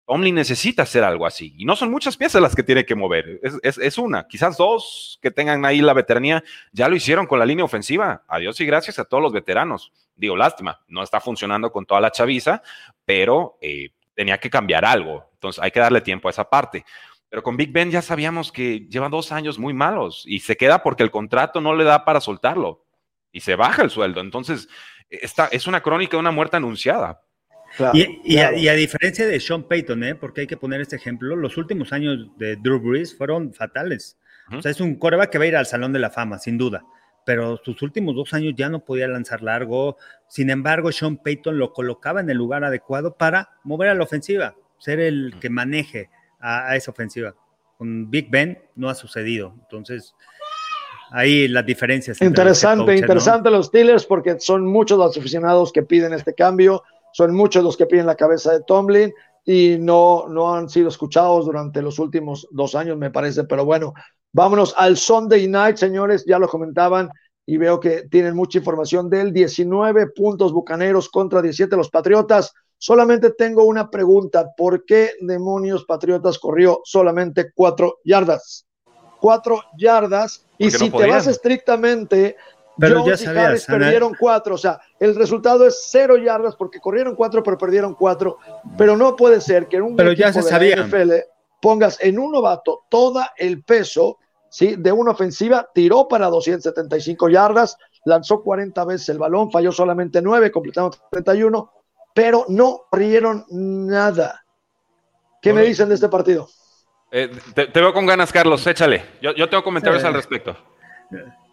Tomlin necesita hacer algo así. Y no son muchas piezas las que tiene que mover. Es, una, quizás dos que tengan ahí la veteranía. Ya lo hicieron con la línea ofensiva. Adiós y gracias a todos los veteranos. Digo, lástima, no está funcionando con toda la chaviza, pero eh, tenía que cambiar algo. Entonces hay que darle tiempo a esa parte. Pero con Big Ben ya sabíamos que lleva dos años muy malos y se queda porque el contrato no le da para soltarlo y se baja el sueldo. Entonces, esta es una crónica de una muerte anunciada y, A, diferencia de Sean Payton, ¿eh? porque hay que poner este ejemplo, los últimos años de Drew Brees fueron fatales. O sea, es un coreback que va a ir al Salón de la Fama, sin duda. Pero sus últimos dos años ya no podía lanzar largo. Sin embargo, Sean Payton lo colocaba en el lugar adecuado para mover a la ofensiva, ser el que maneje a, esa ofensiva. Con Big Ben no ha sucedido. Entonces, ahí las diferencias. Interesante, interesante los Steelers porque son muchos los aficionados que piden este cambio son muchos los que piden la cabeza de Tomlin y no, no han sido escuchados durante los últimos dos años, me parece. Pero bueno, vámonos al Sunday Night, señores, ya lo comentaban y veo que tienen mucha información del 19 puntos Bucaneros contra 17 los Patriotas. Solamente tengo una pregunta, ¿por qué demonios Patriotas corrió solamente cuatro yardas? Cuatro yardas. Y si te vas estrictamente pero ya sabías, perdieron cuatro, o sea, el resultado es cero yardas porque corrieron cuatro, pero perdieron cuatro. Pero no puede ser que en un pero ya se de NFL pongas en un novato todo el peso ¿sí? de una ofensiva, tiró para 275 yardas, lanzó 40 veces el balón, falló solamente 9, completaron 31, pero no corrieron nada. ¿Qué me dicen de este partido? Eh, te, veo con ganas, Carlos, échale. Yo, yo tengo comentarios al respecto.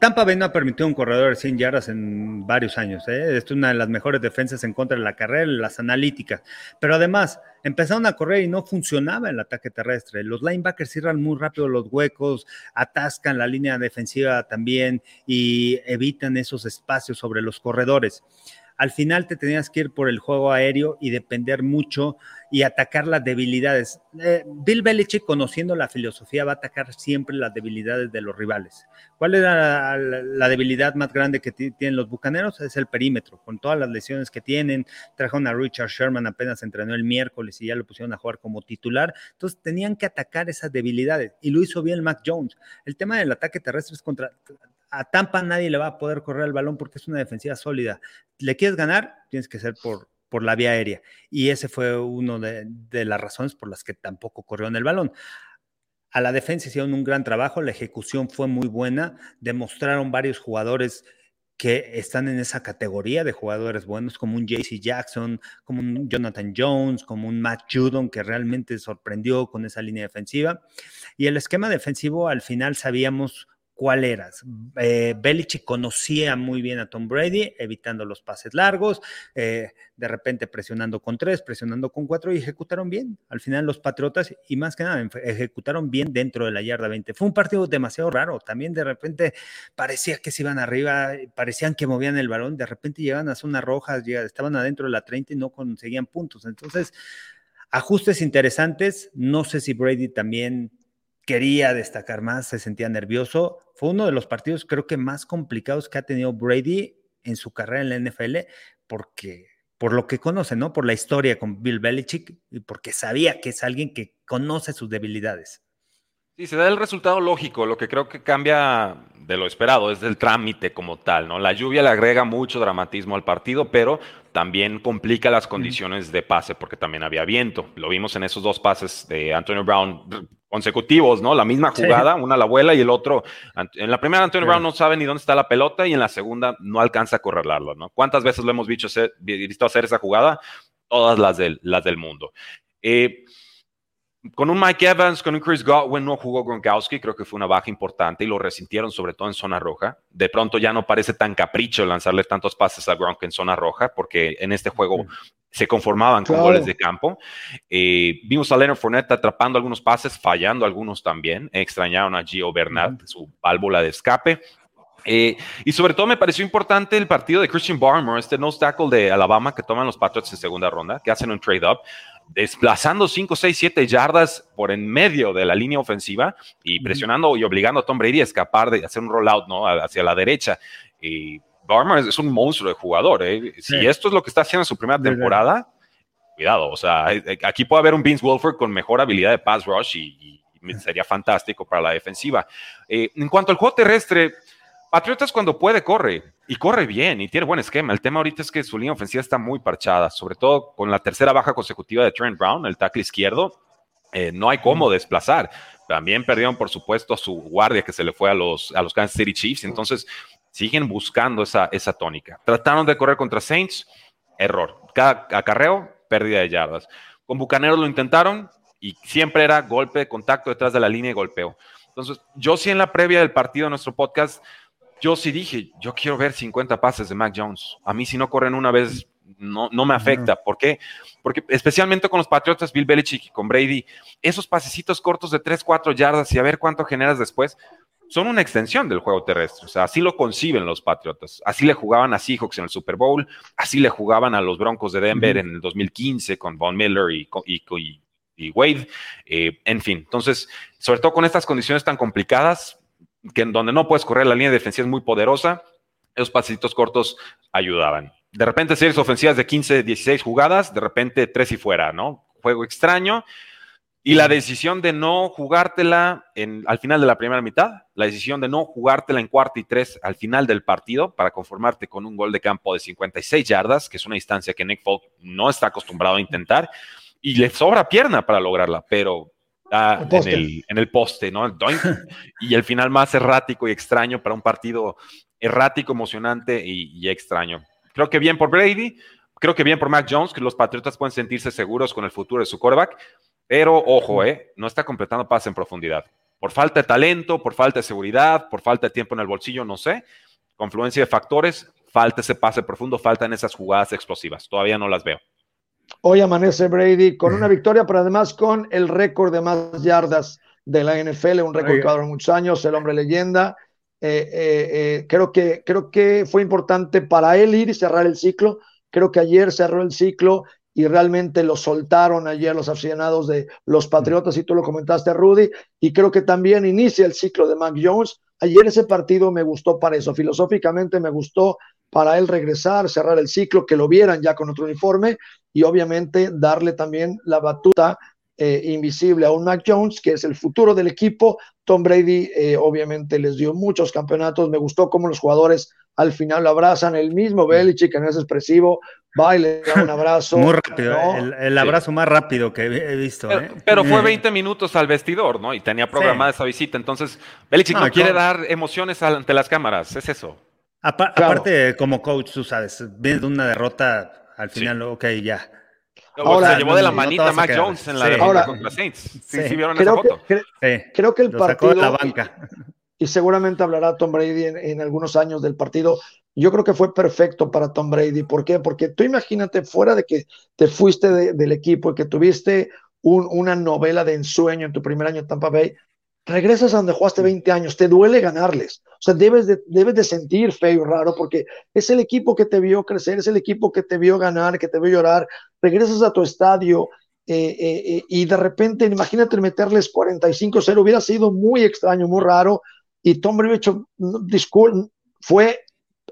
Tampa Bay no ha permitido un corredor de 100 yardas en varios años. ¿eh? Es una de las mejores defensas en contra de la carrera, las analíticas. Pero además, empezaron a correr y no funcionaba el ataque terrestre. Los linebackers cierran muy rápido los huecos, atascan la línea defensiva también y evitan esos espacios sobre los corredores al final te tenías que ir por el juego aéreo y depender mucho y atacar las debilidades. Eh, Bill Belichick, conociendo la filosofía, va a atacar siempre las debilidades de los rivales. ¿Cuál era la, debilidad más grande que tienen los bucaneros? Es el perímetro, con todas las lesiones que tienen. Trajeron a Richard Sherman, apenas entrenó el miércoles y ya lo pusieron a jugar como titular. Entonces tenían que atacar esas debilidades y lo hizo bien Mac Jones. El tema del ataque terrestre es contra a Tampa nadie le va a poder correr el balón porque es una defensiva sólida. ¿Le quieres ganar? Tienes que ser por, por la vía aérea. Y ese fue uno de, las razones por las que tampoco corrió en el balón. A la defensa hicieron un gran trabajo, la ejecución fue muy buena, demostraron varios jugadores que están en esa categoría de jugadores buenos, como un JC Jackson, como un Jonathan Jones, como un Matt Judon, que realmente sorprendió con esa línea defensiva. Y el esquema defensivo, al final sabíamos ¿cuál era? Eh, Belichick conocía muy bien a Tom Brady, evitando los pases largos, eh, de repente presionando con tres, presionando con cuatro y ejecutaron bien. Al final los Patriotas, y más que nada, ejecutaron bien dentro de la yarda 20. Fue un partido demasiado raro. También de repente parecía que se iban arriba, parecían que movían el balón, de repente llegaban a zona roja, estaban adentro de la 30 y no conseguían puntos. Entonces, ajustes interesantes. No sé si Brady también quería destacar más, se sentía nervioso. Fue uno de los partidos creo que más complicados que ha tenido Brady en su carrera en la NFL, porque por lo que conoce, ¿no? Por la historia con Bill Belichick y porque sabía que es alguien que conoce sus debilidades. Sí, se da el resultado lógico. Lo que creo que cambia de lo esperado es el trámite como tal, ¿no? La lluvia le agrega mucho dramatismo al partido, pero también complica las condiciones de pase porque también había viento. Lo vimos en esos dos pases de Antonio Brown consecutivos, ¿no? La misma jugada, una a la abuela y el otro. En la primera, Antonio Brown no sabe ni dónde está la pelota y en la segunda no alcanza a correrla, ¿no? ¿Cuántas veces lo hemos visto hacer, visto hacer esa jugada? Todas las del, las del mundo. Eh, con un Mike Evans, con un Chris Godwin no jugó Gronkowski, creo que fue una baja importante y lo resintieron sobre todo en zona roja. De pronto ya no parece tan capricho lanzarle tantos pases a Gronk en zona roja, porque en este juego se conformaban con goles de campo. Eh, vimos a Leonard Fournette atrapando algunos pases, fallando algunos también. Extrañaron a Gio Bernard, su válvula de escape. Eh, y sobre todo me pareció importante el partido de Christian Barmore, este nose tackle de Alabama que toman los Patriots en segunda ronda, que hacen un trade-up desplazando 5, 6, 7 yardas por en medio de la línea ofensiva y presionando y obligando a Tom Brady a escapar de hacer un rollout ¿no? hacia la derecha. Y Barmer es un monstruo de jugador. ¿eh? Si esto es lo que está haciendo en su primera temporada, cuidado. O sea, eh, aquí puede haber un Vince Wilford con mejor habilidad de pass rush y, sería fantástico para la defensiva. Eh, en cuanto al juego terrestre, Patriotas cuando puede corre y corre bien y tiene buen esquema. El tema ahorita es que su línea ofensiva está muy parchada, sobre todo con la tercera baja consecutiva de Trent Brown, el tackle izquierdo. Eh, no hay cómo desplazar. También perdieron, por supuesto, a su guardia que se le fue a los, a los Kansas City Chiefs. Entonces, siguen buscando esa, esa tónica. Trataron de correr contra Saints, error. Cada acarreo, pérdida de yardas. Con Bucaneros lo intentaron y siempre era golpe, contacto detrás de la línea y golpeo. Entonces, yo sí en la previa del partido de nuestro podcast yo sí dije, yo quiero ver 50 pases de Mac Jones. A mí si no corren una vez, no, no me afecta. ¿Por qué? Porque especialmente con los Patriotas, Bill Belichick y con Brady, esos pasecitos cortos de 3, 4 yardas y a ver cuánto generas después, son una extensión del juego terrestre. O sea, así lo conciben los Patriotas. Así le jugaban a Seahawks en el Super Bowl, así le jugaban a los Broncos de Denver en el 2015 con Von Miller y, y, Wade. Eh, en fin, entonces, sobre todo con estas condiciones tan complicadas, que en donde no puedes correr, la línea defensiva es muy poderosa, esos pasitos cortos ayudaban. De repente series ofensivas de 15, 16 jugadas, de repente tres y fuera, ¿no? Juego extraño. Y la decisión de no jugártela en, al final de la primera mitad, la decisión de no jugártela en cuarto y tres al final del partido para conformarte con un gol de campo de 56 yardas, que es una distancia que Nick Folk no está acostumbrado a intentar, y le sobra pierna para lograrla, pero en, el, en, el, poste, ¿no? y el final más errático y extraño para un partido errático, emocionante y, extraño. Creo que bien por Brady, creo que bien por Mac Jones, que los Patriotas pueden sentirse seguros con el futuro de su quarterback, pero ojo, ¿eh? No está completando pase en profundidad. Por falta de talento, por falta de seguridad, por falta de tiempo en el bolsillo, no sé. Confluencia de factores, falta ese pase profundo, faltan esas jugadas explosivas. Todavía no las veo. Hoy amanece Brady con una victoria, pero además con el récord de más yardas de la NFL, un récord que ha muchos años, el hombre leyenda. Eh, eh, eh, creo, que, creo que fue importante para él ir y cerrar el ciclo. Creo que ayer cerró el ciclo y realmente lo soltaron ayer los aficionados de los Patriotas, y tú lo comentaste, Rudy, y creo que también inicia el ciclo de Mac Jones. Ayer ese partido me gustó para eso, filosóficamente me gustó para él regresar, cerrar el ciclo, que lo vieran ya con otro uniforme y obviamente darle también la batuta eh, invisible a un Mac Jones, que es el futuro del equipo. Tom Brady eh, obviamente les dio muchos campeonatos, me gustó cómo los jugadores al final lo abrazan, el mismo Belichick, que no es expresivo, va y le da un abrazo. Muy rápido, el, abrazo más rápido que he visto. Pero, ¿eh? fue 20 minutos al vestidor, ¿no? Y tenía programada esa visita, entonces Belichick no, quiere dar emociones ante las cámaras, es eso. Aparte, como coach, tú sabes, viene de una derrota, al final, ok, ya. Ahora, se llevó de la manita a Mac Jones en la derrota contra Saints. Sí, sí, vieron esa foto. creo que el partido. la banca. y seguramente hablará Tom Brady en, algunos años del partido. Yo creo que fue perfecto para Tom Brady. ¿Por qué? Porque tú imagínate, fuera de que te fuiste del equipo y que tuviste una novela de ensueño en tu primer año en Tampa Bay, regresas a donde jugaste 20 años, te duele ganarles. O sea, debes de, debes de sentir feo raro porque es el equipo que te vio crecer, es el equipo que te vio ganar, que te vio llorar. Regresas a tu estadio eh, eh, eh, y de repente, imagínate meterles 45-0, hubiera sido muy extraño, muy raro. Y Tom Brady fue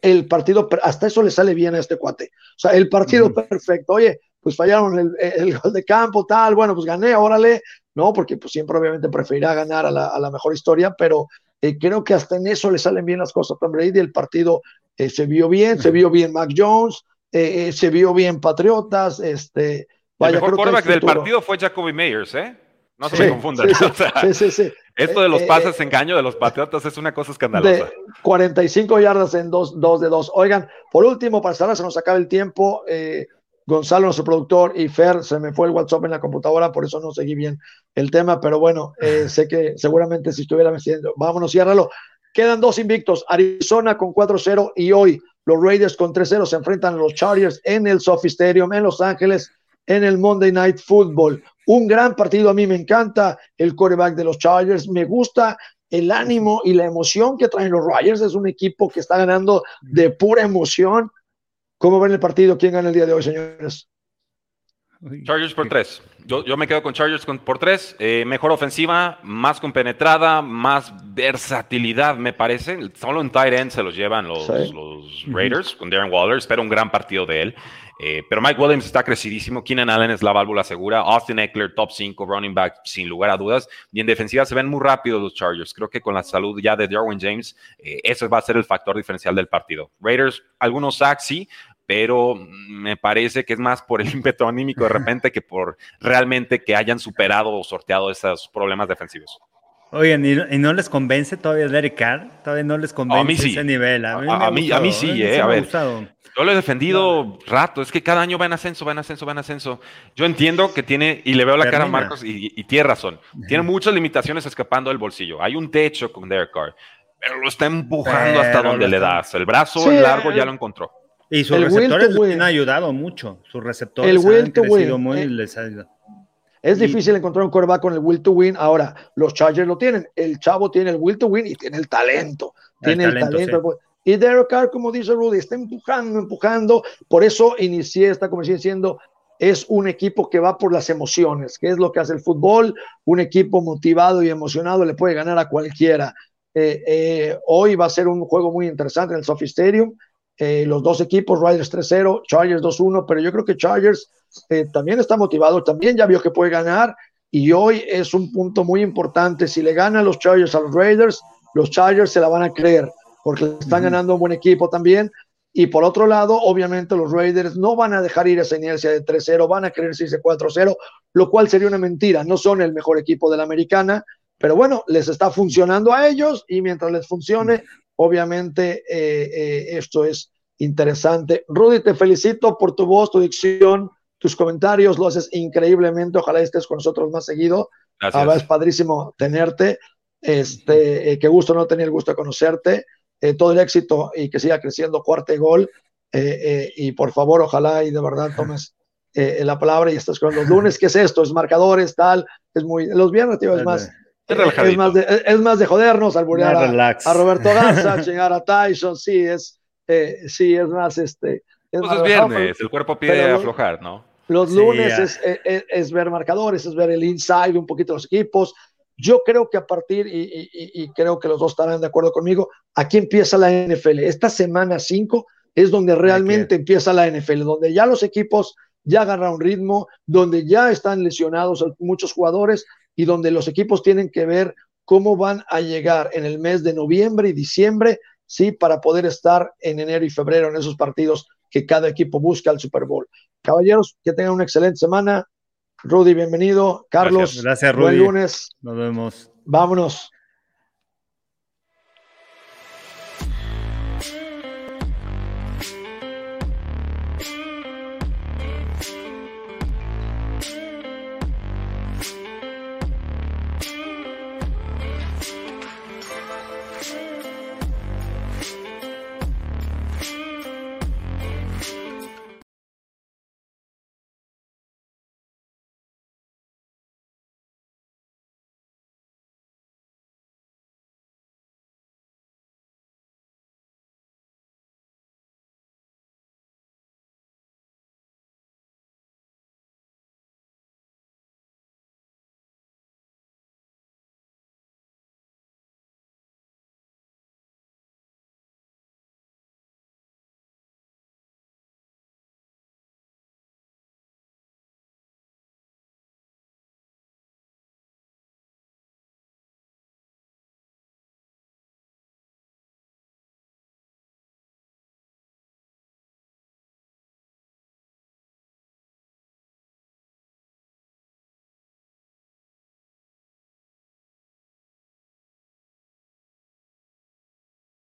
el partido, hasta eso le sale bien a este cuate. O sea, el partido perfecto. Oye, pues fallaron el, el, gol de campo, tal, bueno, pues gané, órale, ¿no? Porque pues siempre obviamente preferirá ganar a la, a la mejor historia, pero eh, creo que hasta en eso le salen bien las cosas a Tom Brady, el partido eh, se vio bien, se vio bien Mac Jones, eh, se vio bien Patriotas, este... Vaya, el mejor quarterback del partido fue Jacoby Meyers, ¿eh? No se me confundan. Sí, sí, sí, esto de los pases en engaño de los Patriotas es una cosa escandalosa. De 45 yardas en 2 dos, de 2. Oigan, por último, para cerrar, se nos acaba el tiempo. Eh, Gonzalo, nuestro productor, y Fer, se me fue el WhatsApp en la computadora, por eso no seguí bien el tema, pero bueno, eh, sé que seguramente si estuviera diciendo, vámonos, ciérralo. Quedan dos invictos, Arizona con 4-0 y hoy los Raiders con 3-0 se enfrentan a los Chargers en el Sophie Stadium en Los Ángeles en el Monday Night Football. Un gran partido, a mí me encanta el quarterback de los Chargers, me gusta el ánimo y la emoción que traen los Raiders, es un equipo que está ganando de pura emoción ¿Cómo ven el partido? ¿Quién gana el día de hoy, señores? Chargers por tres. Yo, me quedo con Chargers por tres. Eh, mejor ofensiva, más compenetrada, más versatilidad, me parece. Solo en tight end se los llevan los, Raiders con Darren Waller. Espero un gran partido de él. Eh, pero Mike Williams está crecidísimo. Keenan Allen es la válvula segura. Austin Eckler, top 5, running back, sin lugar a dudas. Y en defensiva se ven muy rápidos los Chargers. Creo que con la salud ya de Darwin James, eh, eso va a ser el factor diferencial del partido. Raiders, algunos sacks, sí, pero me parece que es más por el ímpetu anímico de repente que por realmente que hayan superado o sorteado esos problemas defensivos. Oigan, ¿y, no les convence todavía Derek Carr? Todavía no les convence a mí sí. ese nivel. A mí, a, mí, sí, ¿eh? A ver, yo lo he defendido rato. Es que cada año va en ascenso, va en ascenso, va en ascenso. Yo entiendo que tiene, y le veo la cara a Marcos, y, y, tiene razón. Tiene muchas limitaciones escapando del bolsillo. Hay un techo con Derek Carr, pero lo está empujando hasta donde le das. El brazo largo ya lo encontró. Y sus receptores han ayudado mucho. Sus receptores el han crecido muy, eh, les ha ayudado. Es difícil encontrar un coreback con el will to win. Ahora, los Chargers lo tienen. El chavo tiene el will to win y tiene el talento. tiene el talento. Y Derek Carr, como dice Rudy, está empujando, empujando. Por eso inicié esta conversación diciendo, es un equipo que va por las emociones, que es lo que hace el fútbol. Un equipo motivado y emocionado le puede ganar a cualquiera. Eh, eh, hoy va a ser un juego muy interesante en el Sophie Stadium. Eh, los dos equipos, Riders 3-0, Chargers 2-1, pero yo creo que Chargers eh, también está motivado, también ya vio que puede ganar y hoy es un punto muy importante. Si le ganan los Chargers a los Raiders, los Chargers se la van a creer porque están ganando un buen equipo también. Y por otro lado, obviamente los Raiders no van a dejar ir esa inercia de 3-0, van a querer irse 4-0, lo cual sería una mentira. No son el mejor equipo de la americana, pero bueno, les está funcionando a ellos y mientras les funcione, Obviamente eh, eh, esto es interesante. Rudy, te felicito por tu voz, tu dicción, tus comentarios, lo haces increíblemente. Ojalá estés con nosotros más seguido. Gracias. Ah, es padrísimo tenerte. Este, eh, qué gusto no tener el gusto de conocerte. todo el éxito y que siga creciendo cuarto gol. y por favor, ojalá y de verdad tomes la palabra y estés con los lunes. ¿Qué es esto? Es marcadores, tal. Es muy. Los viernes, tío, es más es, más de, es más de jodernos, alburear a, a, Roberto Garza, chingar a Tyson, sí, es, eh, sí, es más, este... Es, pues es viernes, el cuerpo pide aflojar, ¿no? Los lunes es, es, es, ver marcadores, es ver el inside un poquito los equipos. Yo creo que a partir, y, y, y, creo que los dos estarán de acuerdo conmigo, aquí empieza la NFL. Esta semana 5 es donde realmente empieza la NFL, donde ya los equipos ya agarraron ritmo, donde ya están lesionados muchos jugadores, y donde los equipos tienen que ver cómo van a llegar en el mes de noviembre y diciembre, sí, para poder estar en enero y febrero en esos partidos que cada equipo busca al Super Bowl. Caballeros, que tengan una excelente semana. Rudy, bienvenido. Carlos, gracias, Rudy. Buen lunes. Nos vemos. Vámonos.